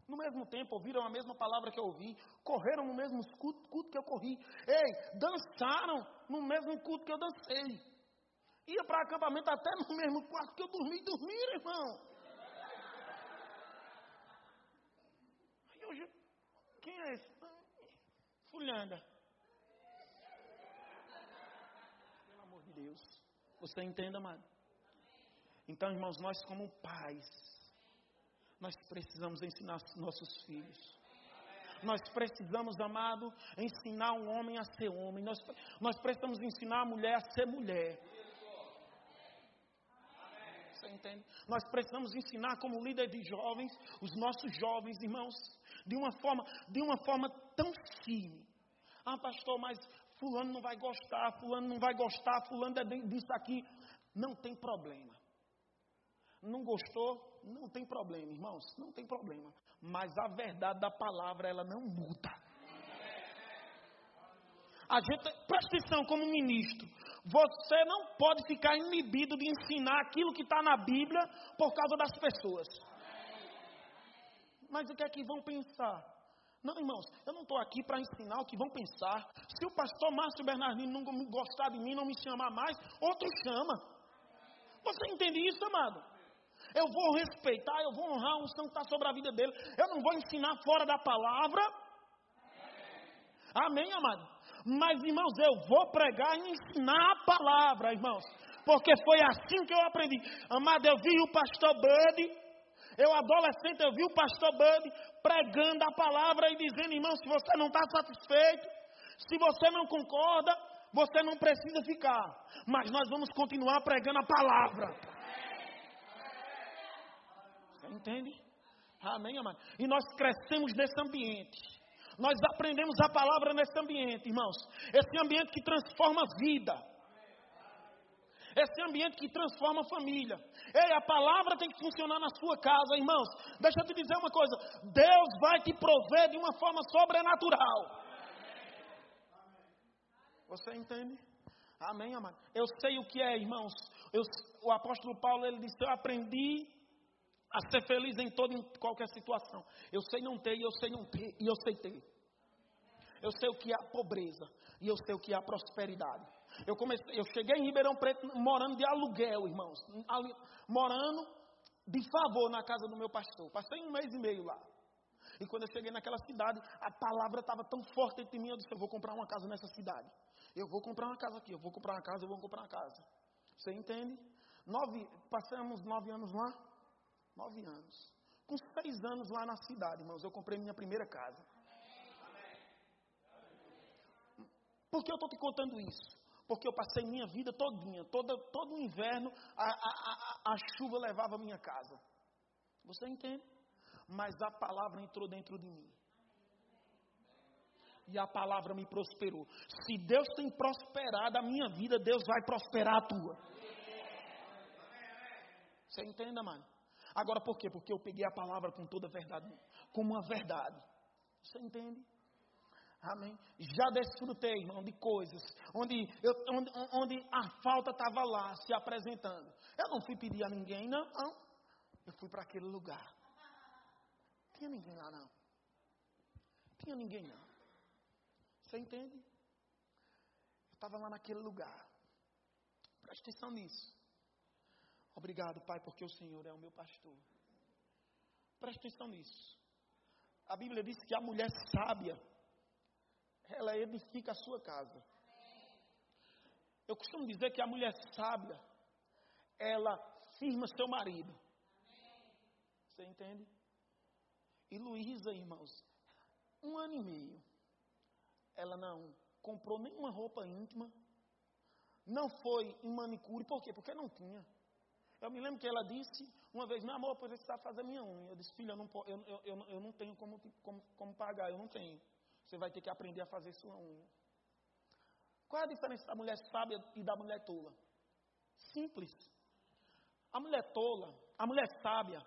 no mesmo tempo ouviram a mesma palavra que eu ouvi, correram no mesmo culto, culto que eu corri, ei, dançaram no mesmo culto que eu dancei, ia para acampamento até no mesmo quarto que eu dormi, dormiram, irmão. Aí hoje, quem é esse? Pelo amor de Deus. Você entenda, amado? Então, irmãos, nós como pais, nós precisamos ensinar nossos filhos. Nós precisamos, amado, ensinar um homem a ser homem. Nós, nós precisamos ensinar a mulher a ser mulher. Você entende? Nós precisamos ensinar como líder de jovens, os nossos jovens, irmãos, de uma forma, de uma forma tão firme. Ah, pastor, mas fulano não vai gostar, fulano não vai gostar, fulano é disso aqui. Não tem problema. Não gostou? Não tem problema, irmãos, não tem problema. Mas a verdade da palavra, ela não muda. A gente, presta atenção como ministro, você não pode ficar inibido de ensinar aquilo que está na Bíblia por causa das pessoas. Mas o que é que vão pensar? Não, irmãos, eu não estou aqui para ensinar o que vão pensar. Se o pastor Márcio Bernardino não gostar de mim, não me chamar mais, outro chama. Você entende isso, amado? Eu vou respeitar, eu vou honrar a unção que está sobre a vida dele. Eu não vou ensinar fora da palavra. Amém, amado? Mas, irmãos, eu vou pregar e ensinar a palavra, irmãos. Porque foi assim que eu aprendi. Amado, eu vi o pastor Bud, eu adolescente, eu vi o pastor Bud pregando a palavra e dizendo, irmão, se você não está satisfeito, se você não concorda, você não precisa ficar. Mas nós vamos continuar pregando a palavra. Entende? Amém, amado? E nós crescemos nesse ambiente. Nós aprendemos a palavra nesse ambiente, irmãos. Esse ambiente que transforma a vida. Esse ambiente que transforma a família. Ei, a palavra tem que funcionar na sua casa, irmãos. Deixa eu te dizer uma coisa: Deus vai te prover de uma forma sobrenatural. Você entende? Amém, amado? Eu sei o que é, irmãos. Eu, o apóstolo Paulo ele disse: Eu aprendi a ser feliz em toda e qualquer situação. Eu sei não ter e eu sei não ter e eu sei ter. Eu sei o que é a pobreza e eu sei o que é a prosperidade. Eu comecei, eu cheguei em Ribeirão Preto morando de aluguel, irmãos, ali, morando de favor na casa do meu pastor. Passei um mês e meio lá. E quando eu cheguei naquela cidade, a palavra estava tão forte entre mim, eu disse, eu vou comprar uma casa nessa cidade. Eu vou comprar uma casa aqui, eu vou comprar uma casa, eu vou comprar uma casa. Você entende? Nove, passamos nove anos lá. Nove anos. Com seis anos lá na cidade, irmãos, eu comprei minha primeira casa. Por que eu estou te contando isso? Porque eu passei minha vida todinha, toda, todo o inverno, a, a, a, a chuva levava a minha casa. Você entende? Mas a palavra entrou dentro de mim. E a palavra me prosperou. Se Deus tem prosperado a minha vida, Deus vai prosperar a tua. Você entenda, mano? Agora por quê? Porque eu peguei a palavra com toda a verdade, como uma verdade. Você entende? Amém. Já desfrutei, irmão, de coisas onde, eu, onde, onde a falta estava lá se apresentando. Eu não fui pedir a ninguém, não. não. Eu fui para aquele lugar. Tinha ninguém lá, não. Tinha ninguém, não. Você entende? Eu estava lá naquele lugar. Preste atenção nisso. Obrigado, Pai, porque o Senhor é o meu pastor. Preste atenção nisso. A Bíblia diz que a mulher sábia, ela edifica a sua casa. Eu costumo dizer que a mulher sábia, ela firma seu marido. Você entende? E Luísa, irmãos, um ano e meio, ela não comprou nenhuma roupa íntima, não foi em manicure, por quê? Porque não tinha. Eu me lembro que ela disse uma vez, meu amor, eu preciso fazer minha unha. Eu disse, filha, eu não, eu, eu, eu não tenho como, como, como pagar, eu não tenho. Você vai ter que aprender a fazer sua unha. Qual é a diferença da mulher sábia e da mulher tola? Simples. A mulher tola, a mulher sábia,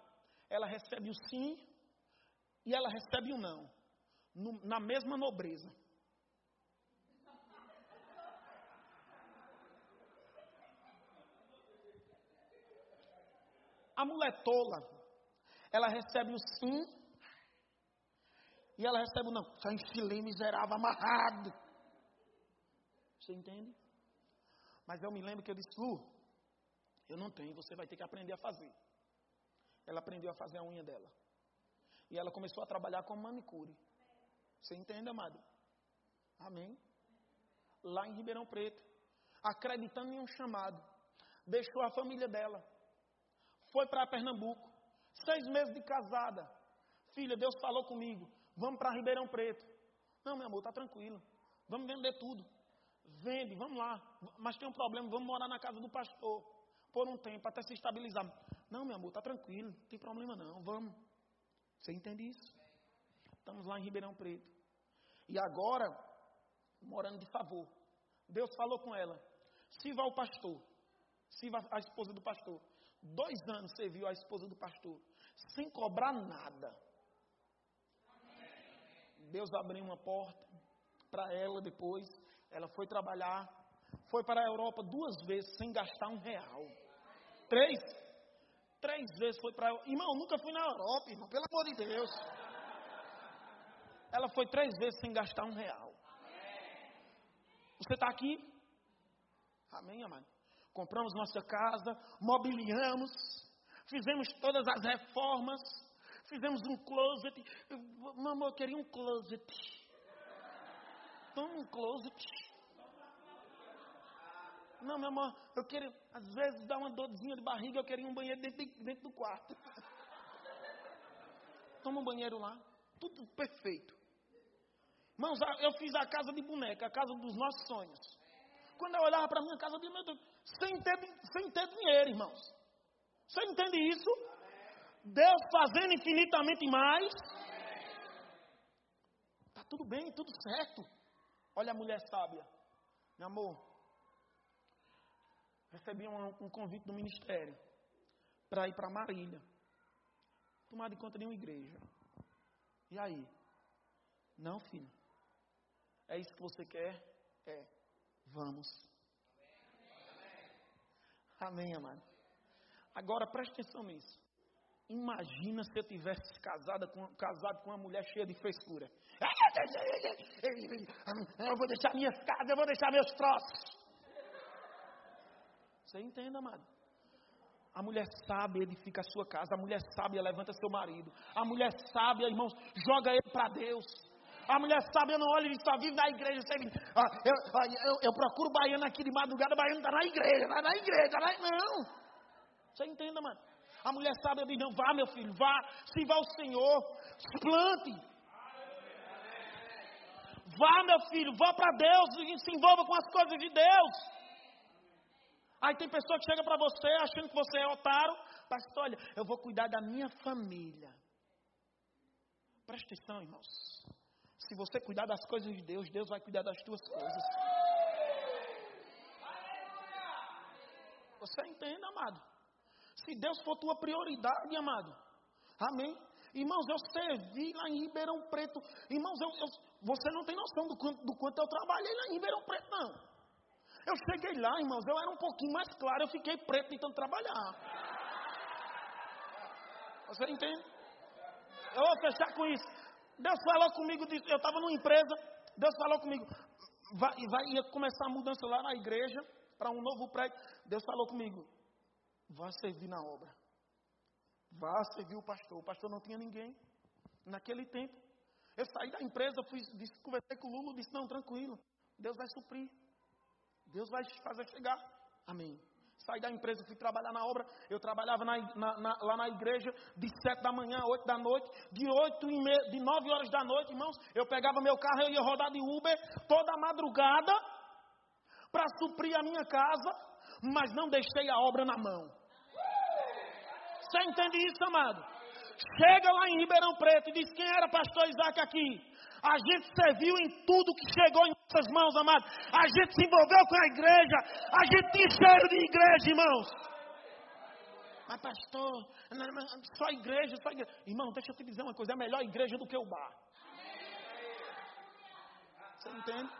ela recebe o sim e ela recebe o não. No, na mesma nobreza. A mulher tola, ela recebe o sim e ela recebe o não. Só enfilei miserável, amarrado. Você entende? Mas eu me lembro que eu disse, Lu, eu não tenho, você vai ter que aprender a fazer. Ela aprendeu a fazer a unha dela. E ela começou a trabalhar com manicure. Você entende, amado? Amém? Lá em Ribeirão Preto. Acreditando em um chamado. Deixou a família dela foi para Pernambuco. Seis meses de casada. Filha, Deus falou comigo. Vamos para Ribeirão Preto. Não, meu amor, está tranquilo. Vamos vender tudo. Vende, vamos lá. Mas tem um problema, vamos morar na casa do pastor. Por um tempo, até se estabilizar. Não, meu amor, está tranquilo. Não tem problema não, vamos. Você entende isso? Estamos lá em Ribeirão Preto. E agora, morando de favor. Deus falou com ela. Sirva ao pastor. Sirva a esposa do pastor. Dois anos serviu a esposa do pastor, sem cobrar nada. Deus abriu uma porta para ela depois. Ela foi trabalhar, foi para a Europa duas vezes sem gastar um real. Três? Três vezes foi para a. Irmão, nunca fui na Europa, irmão, pelo amor de Deus. Ela foi três vezes sem gastar um real. Você está aqui? Amém, amado? Compramos nossa casa, mobiliamos, fizemos todas as reformas, fizemos um closet. Mamãe, eu queria um closet. Toma um closet. Não, meu amor, eu queria, às vezes dá uma dorzinha de barriga, eu queria um banheiro dentro, dentro do quarto. Toma um banheiro lá, tudo perfeito. Irmãos, eu fiz a casa de boneca, a casa dos nossos sonhos. Quando eu olhava para a minha casa, eu disse, meu Deus, sem ter, sem ter dinheiro, irmãos. Você entende isso? Deus fazendo infinitamente mais. Está tudo bem, tudo certo. Olha a mulher sábia. Meu amor, recebi um, um convite do ministério para ir para Marília. Tomar de conta de uma igreja. E aí? Não, filho. É isso que você quer? É. Vamos. Amém, amado. Agora preste atenção nisso. Imagina se eu tivesse casado com, casado com uma mulher cheia de frescura. Eu vou deixar minhas casas, eu vou deixar meus troços. Você entende, amado? A mulher sábia edifica a sua casa, a mulher sábia levanta seu marido, a mulher sábia, irmãos, joga ele para Deus. A mulher sábia não olha e só vive na igreja. Ah, eu, eu, eu, procuro baiano aqui de madrugada, baiano está na igreja, está na igreja. Tá na... Não. Você entenda, mano. A mulher sábia diz, não, vá meu filho, vá, sirva ao Senhor, plante. Vá meu filho, vá para Deus e se envolva com as coisas de Deus. Aí tem pessoa que chega para você achando que você é otário. Pastor, olha, eu vou cuidar da minha família. Presta atenção, irmãos. Se você cuidar das coisas de Deus, Deus vai cuidar das tuas coisas. Você entende, amado? Se Deus for tua prioridade, amado. Amém? Irmãos, eu servi lá em Ribeirão Preto. Irmãos, eu, eu, você não tem noção do quanto, do quanto eu trabalhei lá em Ribeirão Preto, não. Eu cheguei lá, irmãos, eu era um pouquinho mais claro, eu fiquei preto tentando trabalhar. Você entende? Eu vou fechar com isso. Deus falou comigo, eu estava numa empresa, Deus falou comigo, vai, vai, ia começar a mudança lá na igreja, para um novo prédio. Deus falou comigo, vá servir na obra. Vá servir o pastor. O pastor não tinha ninguém naquele tempo. Eu saí da empresa, fui, disse, conversei com o Lula, disse, não, tranquilo, Deus vai suprir. Deus vai fazer chegar. Amém. Saí da empresa, fui trabalhar na obra. Eu trabalhava na, na, na, lá na igreja de sete da manhã a oito da noite. De oito e de nove horas da noite, irmãos, eu pegava meu carro, eu ia rodar de Uber toda madrugada para suprir a minha casa, mas não deixei a obra na mão. Você entende isso, amado? Chega lá em Ribeirão Preto e diz quem era pastor Isaac aqui. A gente serviu em tudo que chegou em nossas mãos, amado. A gente se envolveu com a igreja. A gente tem cheiro de igreja, irmãos. Mas, pastor, só igreja, só igreja. Irmão, deixa eu te dizer uma coisa: é melhor igreja do que o bar. Você entende?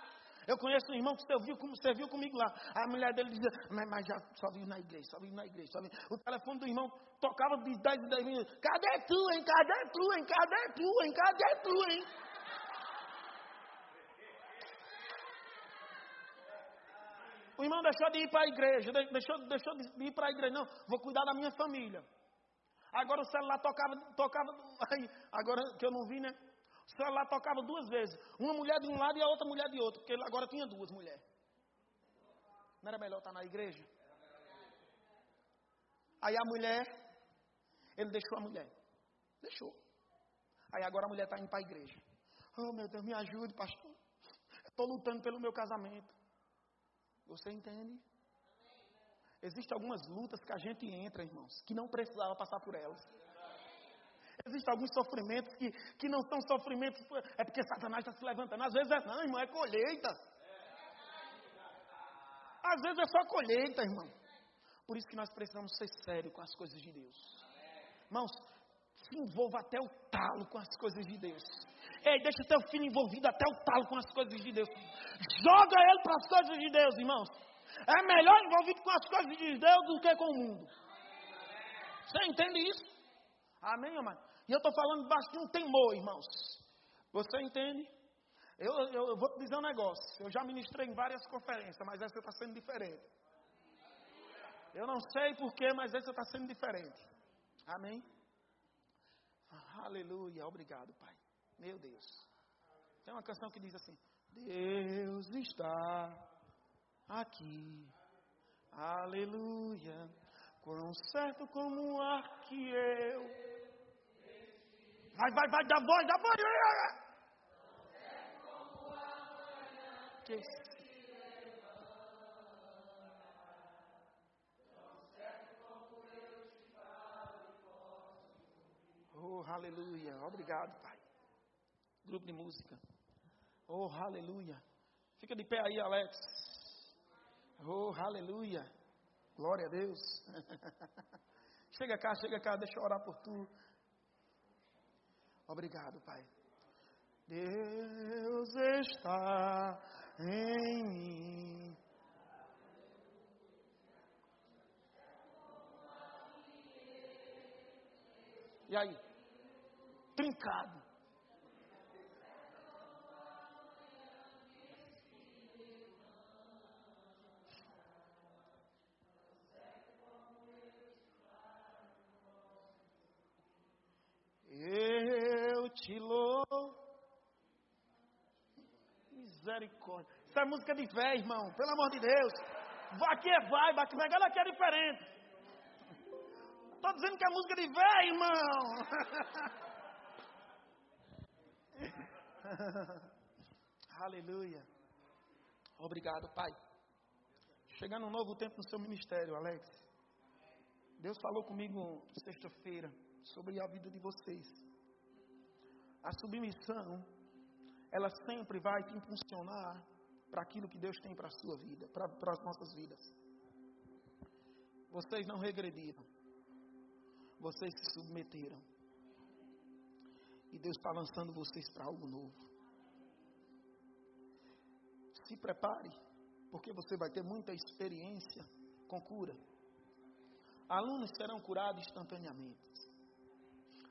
Eu conheço um irmão que serviu, serviu comigo lá. A mulher dele dizia, mas, mas já só viu na igreja, só viu na igreja. Só viu. O telefone do irmão tocava de 10 em 10 minutos. Cadê tu, hein? Cadê tu, hein? Cadê tu, hein? Cadê tu, hein? O irmão deixou de ir para a igreja, deixou, deixou de ir para a igreja. Não, vou cuidar da minha família. Agora o celular tocava, tocava, agora que eu não vi, né? O celular tocava duas vezes. Uma mulher de um lado e a outra mulher de outro. Porque agora tinha duas mulheres. Não era melhor estar na igreja? Aí a mulher, ele deixou a mulher. Deixou. Aí agora a mulher está indo para a igreja. Oh meu Deus, me ajude, pastor. Estou lutando pelo meu casamento. Você entende? Existem algumas lutas que a gente entra, irmãos, que não precisava passar por elas. Existem alguns sofrimentos que, que não são sofrimentos, é porque Satanás está se levantando. Às vezes é não, irmão, é colheita. Às vezes é só colheita, irmão. Por isso que nós precisamos ser sérios com as coisas de Deus. Irmãos, se envolva até o talo com as coisas de Deus. Ei, deixa teu filho envolvido até o talo com as coisas de Deus. Joga ele para as coisas de Deus, irmãos. É melhor envolvido com as coisas de Deus do que com o mundo. Você entende isso? Amém, amado? E eu estou falando debaixo de um temor, irmãos. Você entende? Eu, eu, eu, vou te dizer um negócio. Eu já ministrei em várias conferências, mas essa está sendo diferente. Eu não sei porquê, mas essa está sendo diferente. Amém? Aleluia. Obrigado, Pai. Meu Deus. Tem uma canção que diz assim: Deus está aqui. Aleluia. Quão certo como o ar que eu Vai, vai, vai, dá voz, dá voz. Que Oh, aleluia. Obrigado, Pai. Grupo de música. Oh, aleluia. Fica de pé aí, Alex. Oh, aleluia. Glória a Deus. chega cá, chega cá, deixa eu orar por tu. Obrigado, Pai. Deus está em mim. E aí? Trincado. Misericórdia. Isso é música de fé, irmão. Pelo amor de Deus. Aqui é vai, aqui é aqui é diferente. Estou dizendo que é música de fé, irmão. Aleluia. Obrigado, Pai. Chegando um novo tempo no seu ministério, Alex. Deus falou comigo sexta-feira sobre a vida de vocês. A submissão ela sempre vai te impulsionar para aquilo que Deus tem para a sua vida, para, para as nossas vidas. Vocês não regrediram, vocês se submeteram. E Deus está lançando vocês para algo novo. Se prepare, porque você vai ter muita experiência com cura. Alunos serão curados instantaneamente.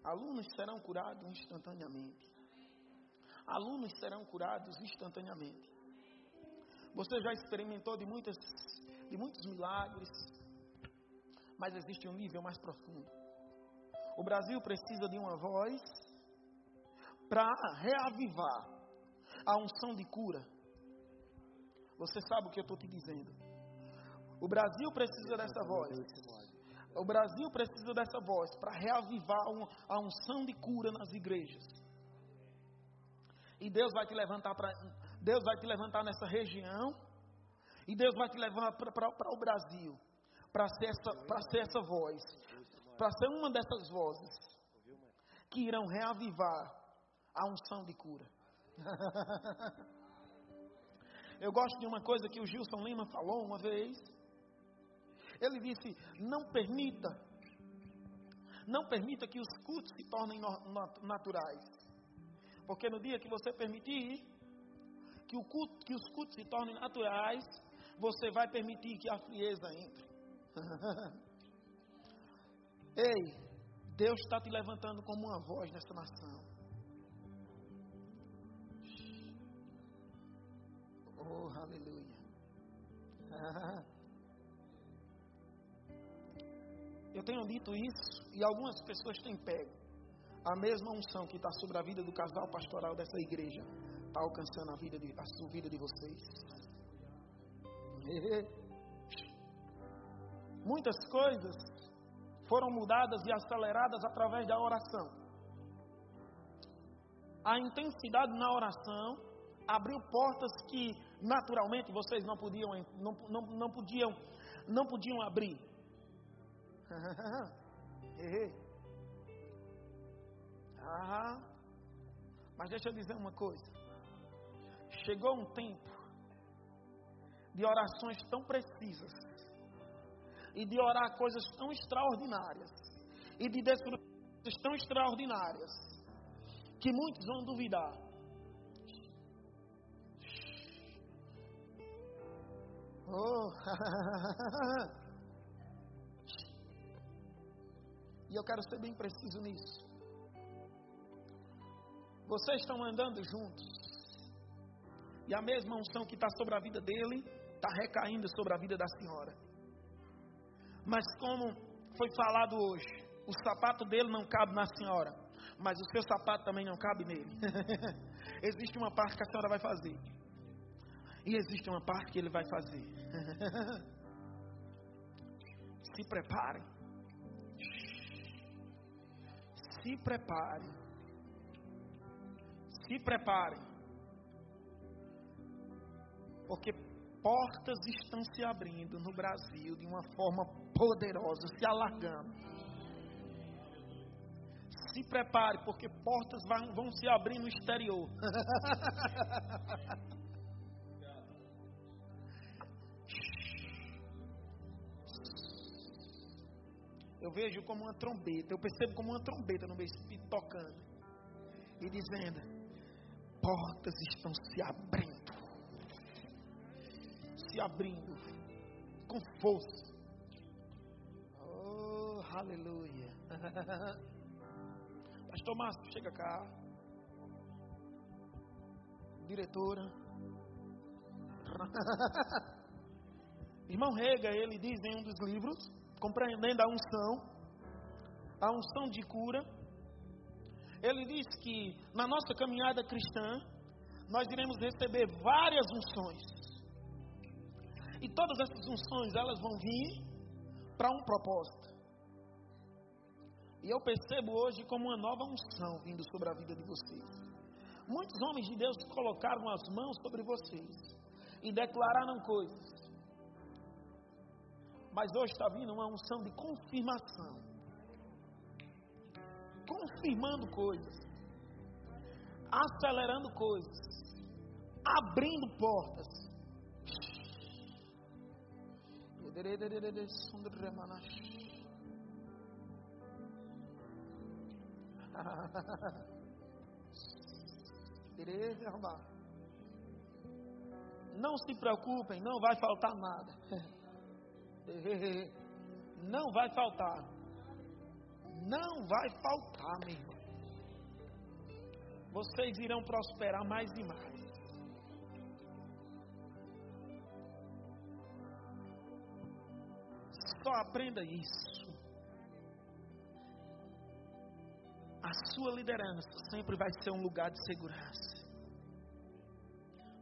Alunos serão curados instantaneamente. Alunos serão curados instantaneamente. Você já experimentou de, muitas, de muitos milagres, mas existe um nível mais profundo. O Brasil precisa de uma voz para reavivar a unção de cura. Você sabe o que eu estou te dizendo. O Brasil precisa dessa voz. O Brasil precisa dessa voz para reavivar a unção de cura nas igrejas. E Deus vai te levantar para Deus vai te levantar nessa região. E Deus vai te levar para o Brasil. Para ser, essa, ser essa voz. Para ser uma dessas vozes. Que irão reavivar a unção de cura. Eu gosto de uma coisa que o Gilson Lima falou uma vez. Ele disse: Não permita, não permita que os cultos se tornem naturais. Porque no dia que você permitir que, o culto, que os cultos se tornem naturais, você vai permitir que a frieza entre. Ei, Deus está te levantando como uma voz nessa nação. Oh, aleluia. Eu tenho dito isso e algumas pessoas têm pego. A mesma unção que está sobre a vida do casal pastoral dessa igreja está alcançando a, vida de, a sua vida de vocês. Muitas coisas foram mudadas e aceleradas através da oração. A intensidade na oração abriu portas que naturalmente vocês não podiam, não, não, não podiam, não podiam abrir. ah, mas deixa eu dizer uma coisa. Chegou um tempo de orações tão precisas e de orar coisas tão extraordinárias e de destruir coisas tão extraordinárias que muitos vão duvidar Oh. e eu quero ser bem preciso nisso. Vocês estão andando juntos. E a mesma unção que está sobre a vida dele está recaindo sobre a vida da senhora. Mas como foi falado hoje, o sapato dele não cabe na senhora, mas o seu sapato também não cabe nele. Existe uma parte que a senhora vai fazer. E existe uma parte que ele vai fazer. Se preparem. Se preparem. Se preparem. Porque portas estão se abrindo no Brasil de uma forma poderosa, se alargando. Se prepare, porque portas vão, vão se abrir no exterior. Eu vejo como uma trombeta, eu percebo como uma trombeta no meu espírito tocando e dizendo: portas estão se abrindo, se abrindo com força. Oh, aleluia. Pastor Márcio, chega cá. Diretora. Irmão Rega, ele diz em um dos livros compreendendo a unção, a unção de cura. Ele diz que na nossa caminhada cristã, nós iremos receber várias unções. E todas essas unções, elas vão vir para um propósito. E eu percebo hoje como uma nova unção vindo sobre a vida de vocês. Muitos homens de Deus colocaram as mãos sobre vocês e declararam coisas mas hoje está vindo uma unção de confirmação confirmando coisas. acelerando coisas, abrindo portas. Não se preocupem, não vai faltar nada. Não vai faltar. Não vai faltar, meu irmão. Vocês irão prosperar mais e mais. Só aprenda isso. A sua liderança sempre vai ser um lugar de segurança.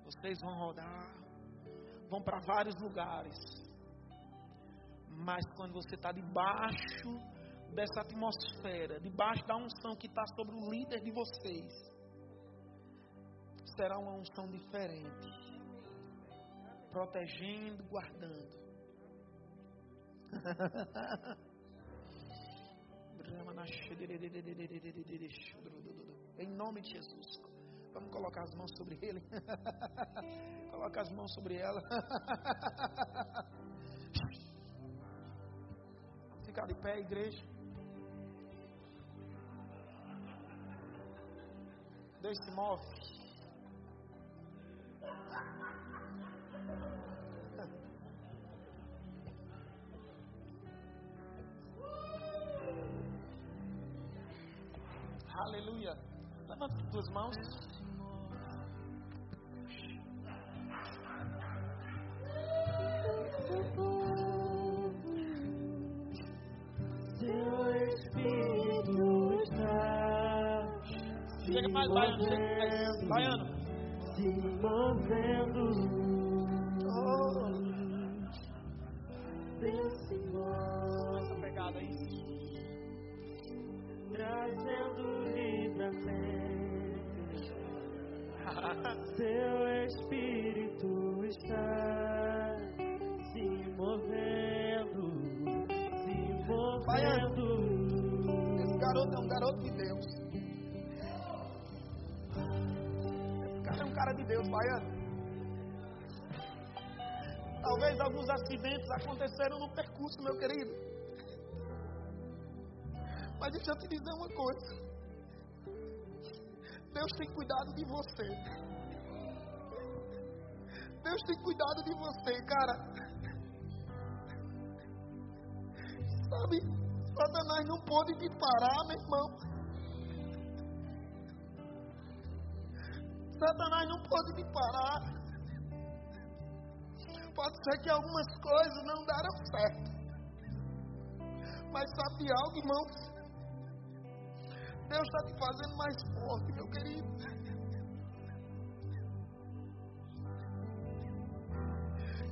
Vocês vão rodar, vão para vários lugares. Mas quando você está debaixo dessa atmosfera, debaixo da unção que está sobre o líder de vocês, será uma unção diferente, protegendo, guardando. em nome de Jesus. Vamos colocar as mãos sobre ele. Coloca as mãos sobre ela. Ficar de pé, igreja. Deus se move. Aleluia. Levanta as tuas mãos. Baiano. se movendo. Essa pegada aí. trazendo livramento. Seu Espírito Deus, baiano. Talvez alguns acidentes aconteceram no percurso, meu querido. Mas deixa eu te dizer uma coisa. Deus tem cuidado de você. Deus tem cuidado de você, cara. Sabe, Satanás não pode te parar, meu irmão. Satanás não pode te parar. Pode ser que algumas coisas não deram certo. Mas sabe algo, irmãos? Deus está te fazendo mais forte, meu querido.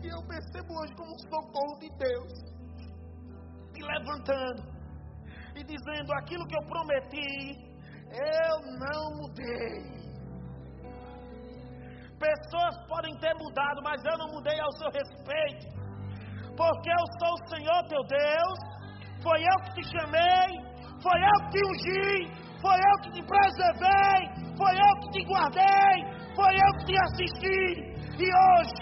E eu percebo hoje como um socorro de Deus te levantando e dizendo: aquilo que eu prometi, eu não mudei. Pessoas podem ter mudado, mas eu não mudei ao seu respeito, porque eu sou o Senhor teu Deus. Foi eu que te chamei, foi eu que te ungi, foi eu que te preservei, foi eu que te guardei, foi eu que te assisti. E hoje,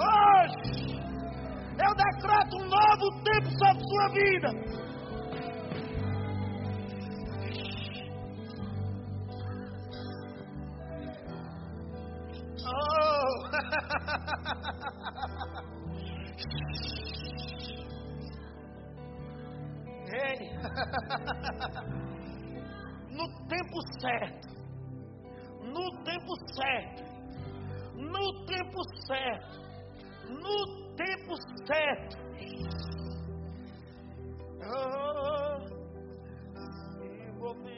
hoje, eu decreto um novo tempo sobre sua vida. Certo. No tempo certo. No tempo certo. No tempo certo. Oh, se movendo,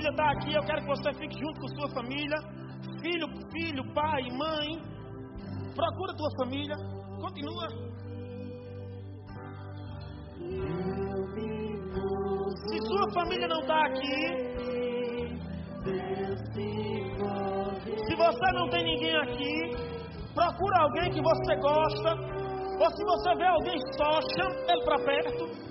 família está aqui, eu quero que você fique junto com sua família. Filho, filho, pai, mãe. Procura tua família. Continua. Se sua família não está aqui, se você não tem ninguém aqui, procura alguém que você gosta. Ou se você vê alguém só, chama ele para perto.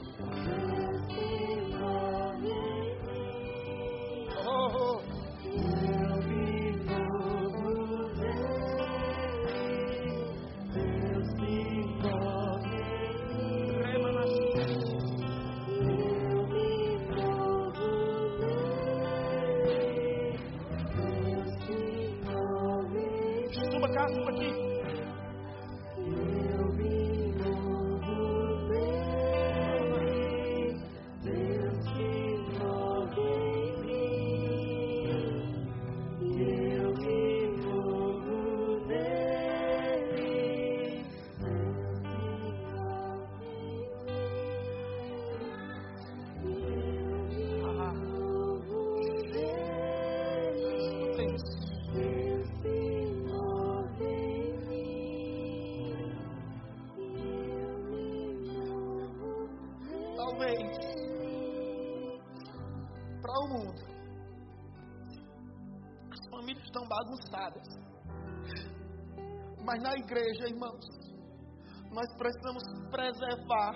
Nós precisamos preservar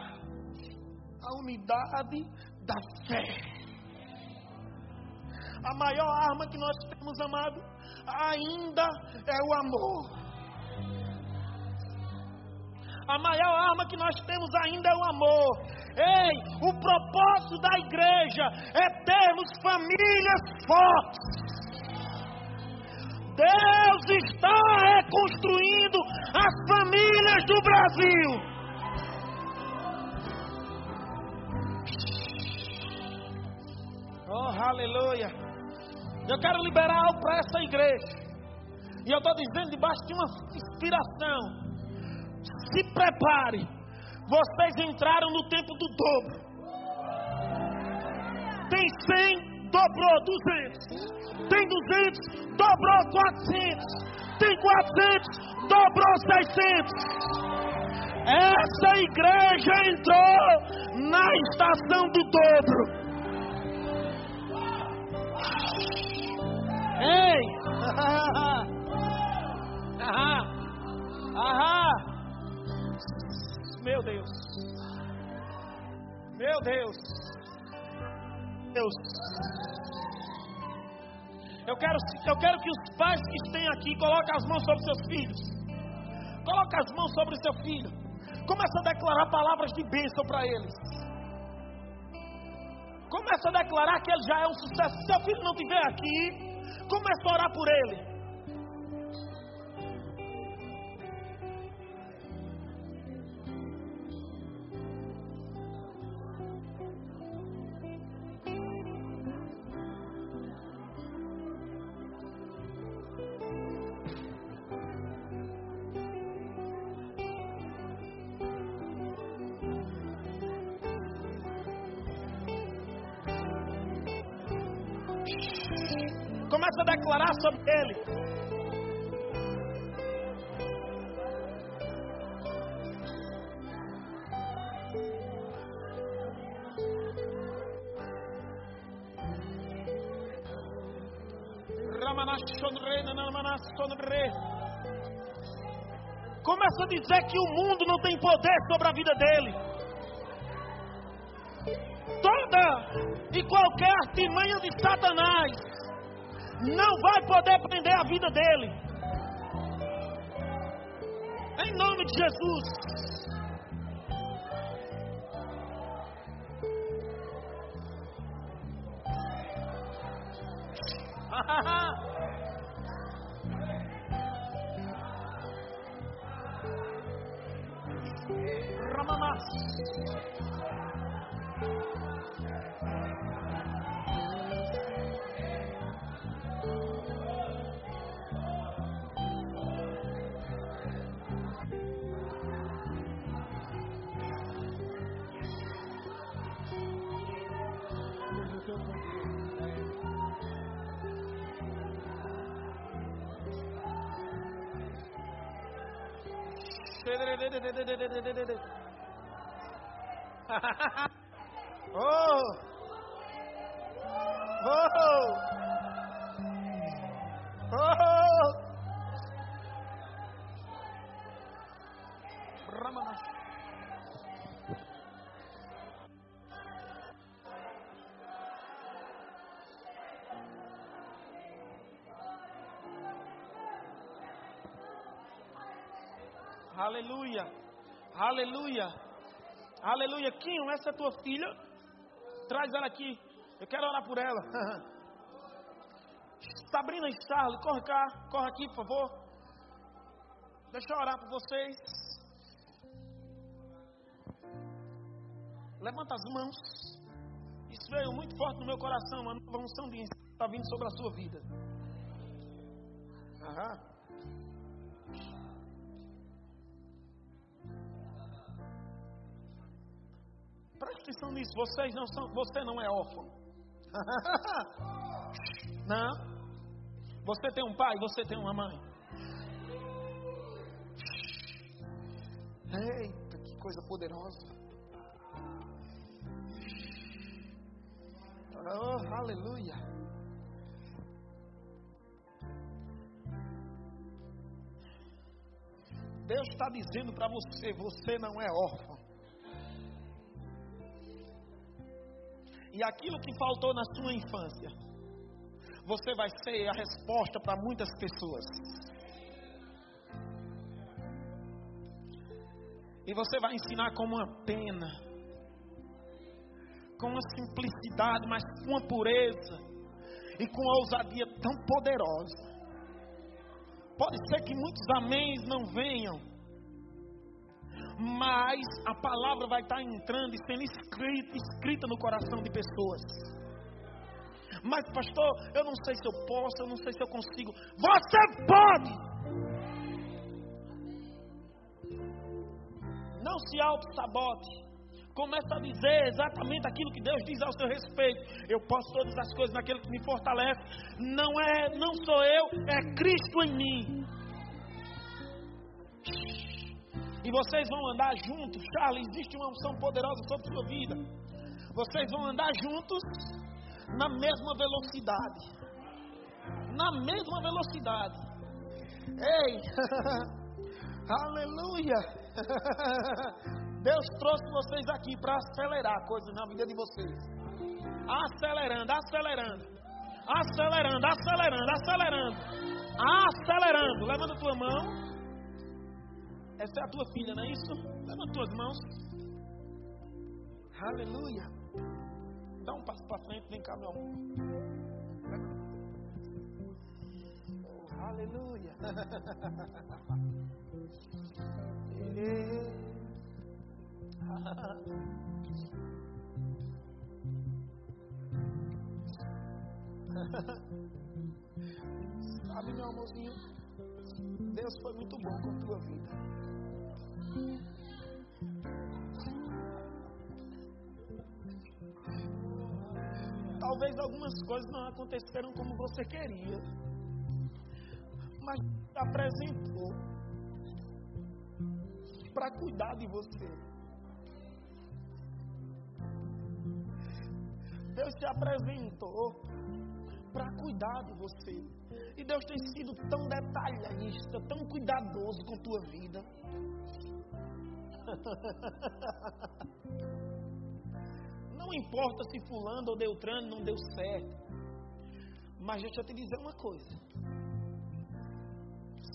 a unidade da fé. A maior arma que nós temos, amado, ainda é o amor. A maior arma que nós temos ainda é o amor. Ei, o propósito da igreja é termos famílias fortes. Deus está reconstruindo as famílias do Brasil. Oh, aleluia. Eu quero liberar algo para essa igreja. E eu estou dizendo debaixo de uma inspiração. Se prepare. Vocês entraram no tempo do dobro. Tem 100, dobrou 200. Tem 200, dobrou 400. Tem 400, dobrou 600. Essa igreja entrou na estação do dobro. Ei! Aham! Aham! Meu Deus! Meu Deus! Deus! Eu quero, eu quero que os pais que estão aqui coloquem as mãos sobre seus filhos. Coloque as mãos sobre o seu filho. Começa a declarar palavras de bênção para eles. Começa a declarar que ele já é um sucesso. Se seu filho não estiver aqui, começa a orar por ele. Dizer que o mundo não tem poder sobre a vida dele. Toda e qualquer artimanha de Satanás não vai poder prender a vida dele. Em nome de Jesus. 妈妈。对对对对对对对对对对对。oh! Oh! Oh! Ramana. Aleluia. Aleluia. Aleluia. Kim, essa é tua filha? Traz ela aqui. Eu quero orar por ela. Sabrina e Charles, corre cá. Corre aqui, por favor. Deixa eu orar por vocês. Levanta as mãos. Isso veio muito forte no meu coração. Uma nova unção está vindo sobre a sua vida. Aham. Preste atenção nisso. Vocês não são, você não é órfão. não. Você tem um pai, você tem uma mãe. Eita, que coisa poderosa. Oh, aleluia. Deus está dizendo para você: você não é órfão. E aquilo que faltou na sua infância, você vai ser a resposta para muitas pessoas. E você vai ensinar com uma pena, com uma simplicidade, mas com uma pureza e com uma ousadia tão poderosa. Pode ser que muitos améns não venham, mas a palavra vai estar entrando e sendo escrita, escrita no coração de pessoas. Mas, pastor, eu não sei se eu posso, eu não sei se eu consigo. Você pode! Não se auto-sabote. Começa a dizer exatamente aquilo que Deus diz ao seu respeito. Eu posso todas as coisas naquele que me fortalece. Não é, não sou eu, é Cristo em mim. E vocês vão andar juntos. Charles, existe uma unção poderosa sobre sua vida. Vocês vão andar juntos na mesma velocidade. Na mesma velocidade. Ei! Aleluia! Deus trouxe vocês aqui para acelerar coisas na vida de vocês. Acelerando, acelerando. Acelerando, acelerando, acelerando. Acelerando. Levanta a tua mão. Essa é a tua filha, não é isso? Levanta tuas mãos. Aleluia. Dá um passo para frente, vem cá, meu amor. Oh, aleluia. Sabe, meu amorzinho, Deus foi muito bom com a tua vida. Talvez algumas coisas não aconteceram como você queria. Mas apresentou para cuidar de você. Deus te apresentou para cuidar de você. E Deus tem sido tão detalhista, tão cuidadoso com tua vida. Não importa se fulano ou Deltrano não deu certo. Mas deixa eu te dizer uma coisa.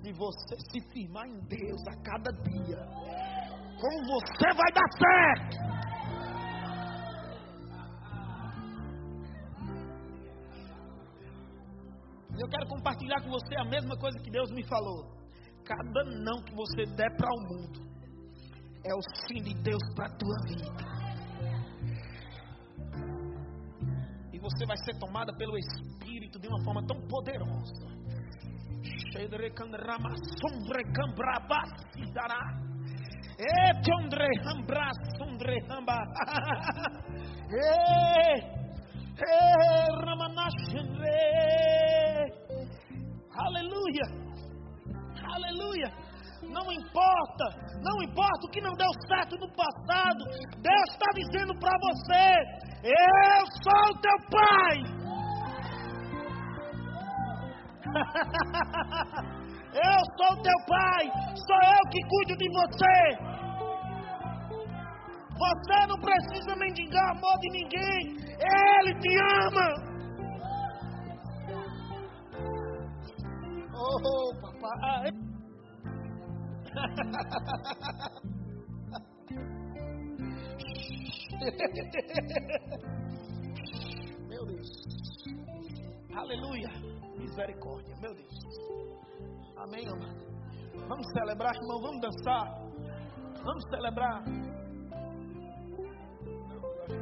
Se você se firmar em Deus a cada dia, com você vai dar certo. Eu quero compartilhar com você a mesma coisa que Deus me falou. Cada não que você der para o mundo é o fim de Deus para a tua vida. E você vai ser tomada pelo Espírito de uma forma tão poderosa. Aleluia. Aleluia. Não importa, não importa o que não deu certo no passado, Deus está dizendo para você: Eu sou o teu Pai. eu sou o teu Pai, sou eu que cuido de você. Você não precisa mendigar amor de ninguém. Ele te ama. Oh, papai. Meu Deus. Aleluia. Misericórdia. Meu Deus. Amém, amado. Vamos celebrar, irmão. Vamos dançar. Vamos celebrar.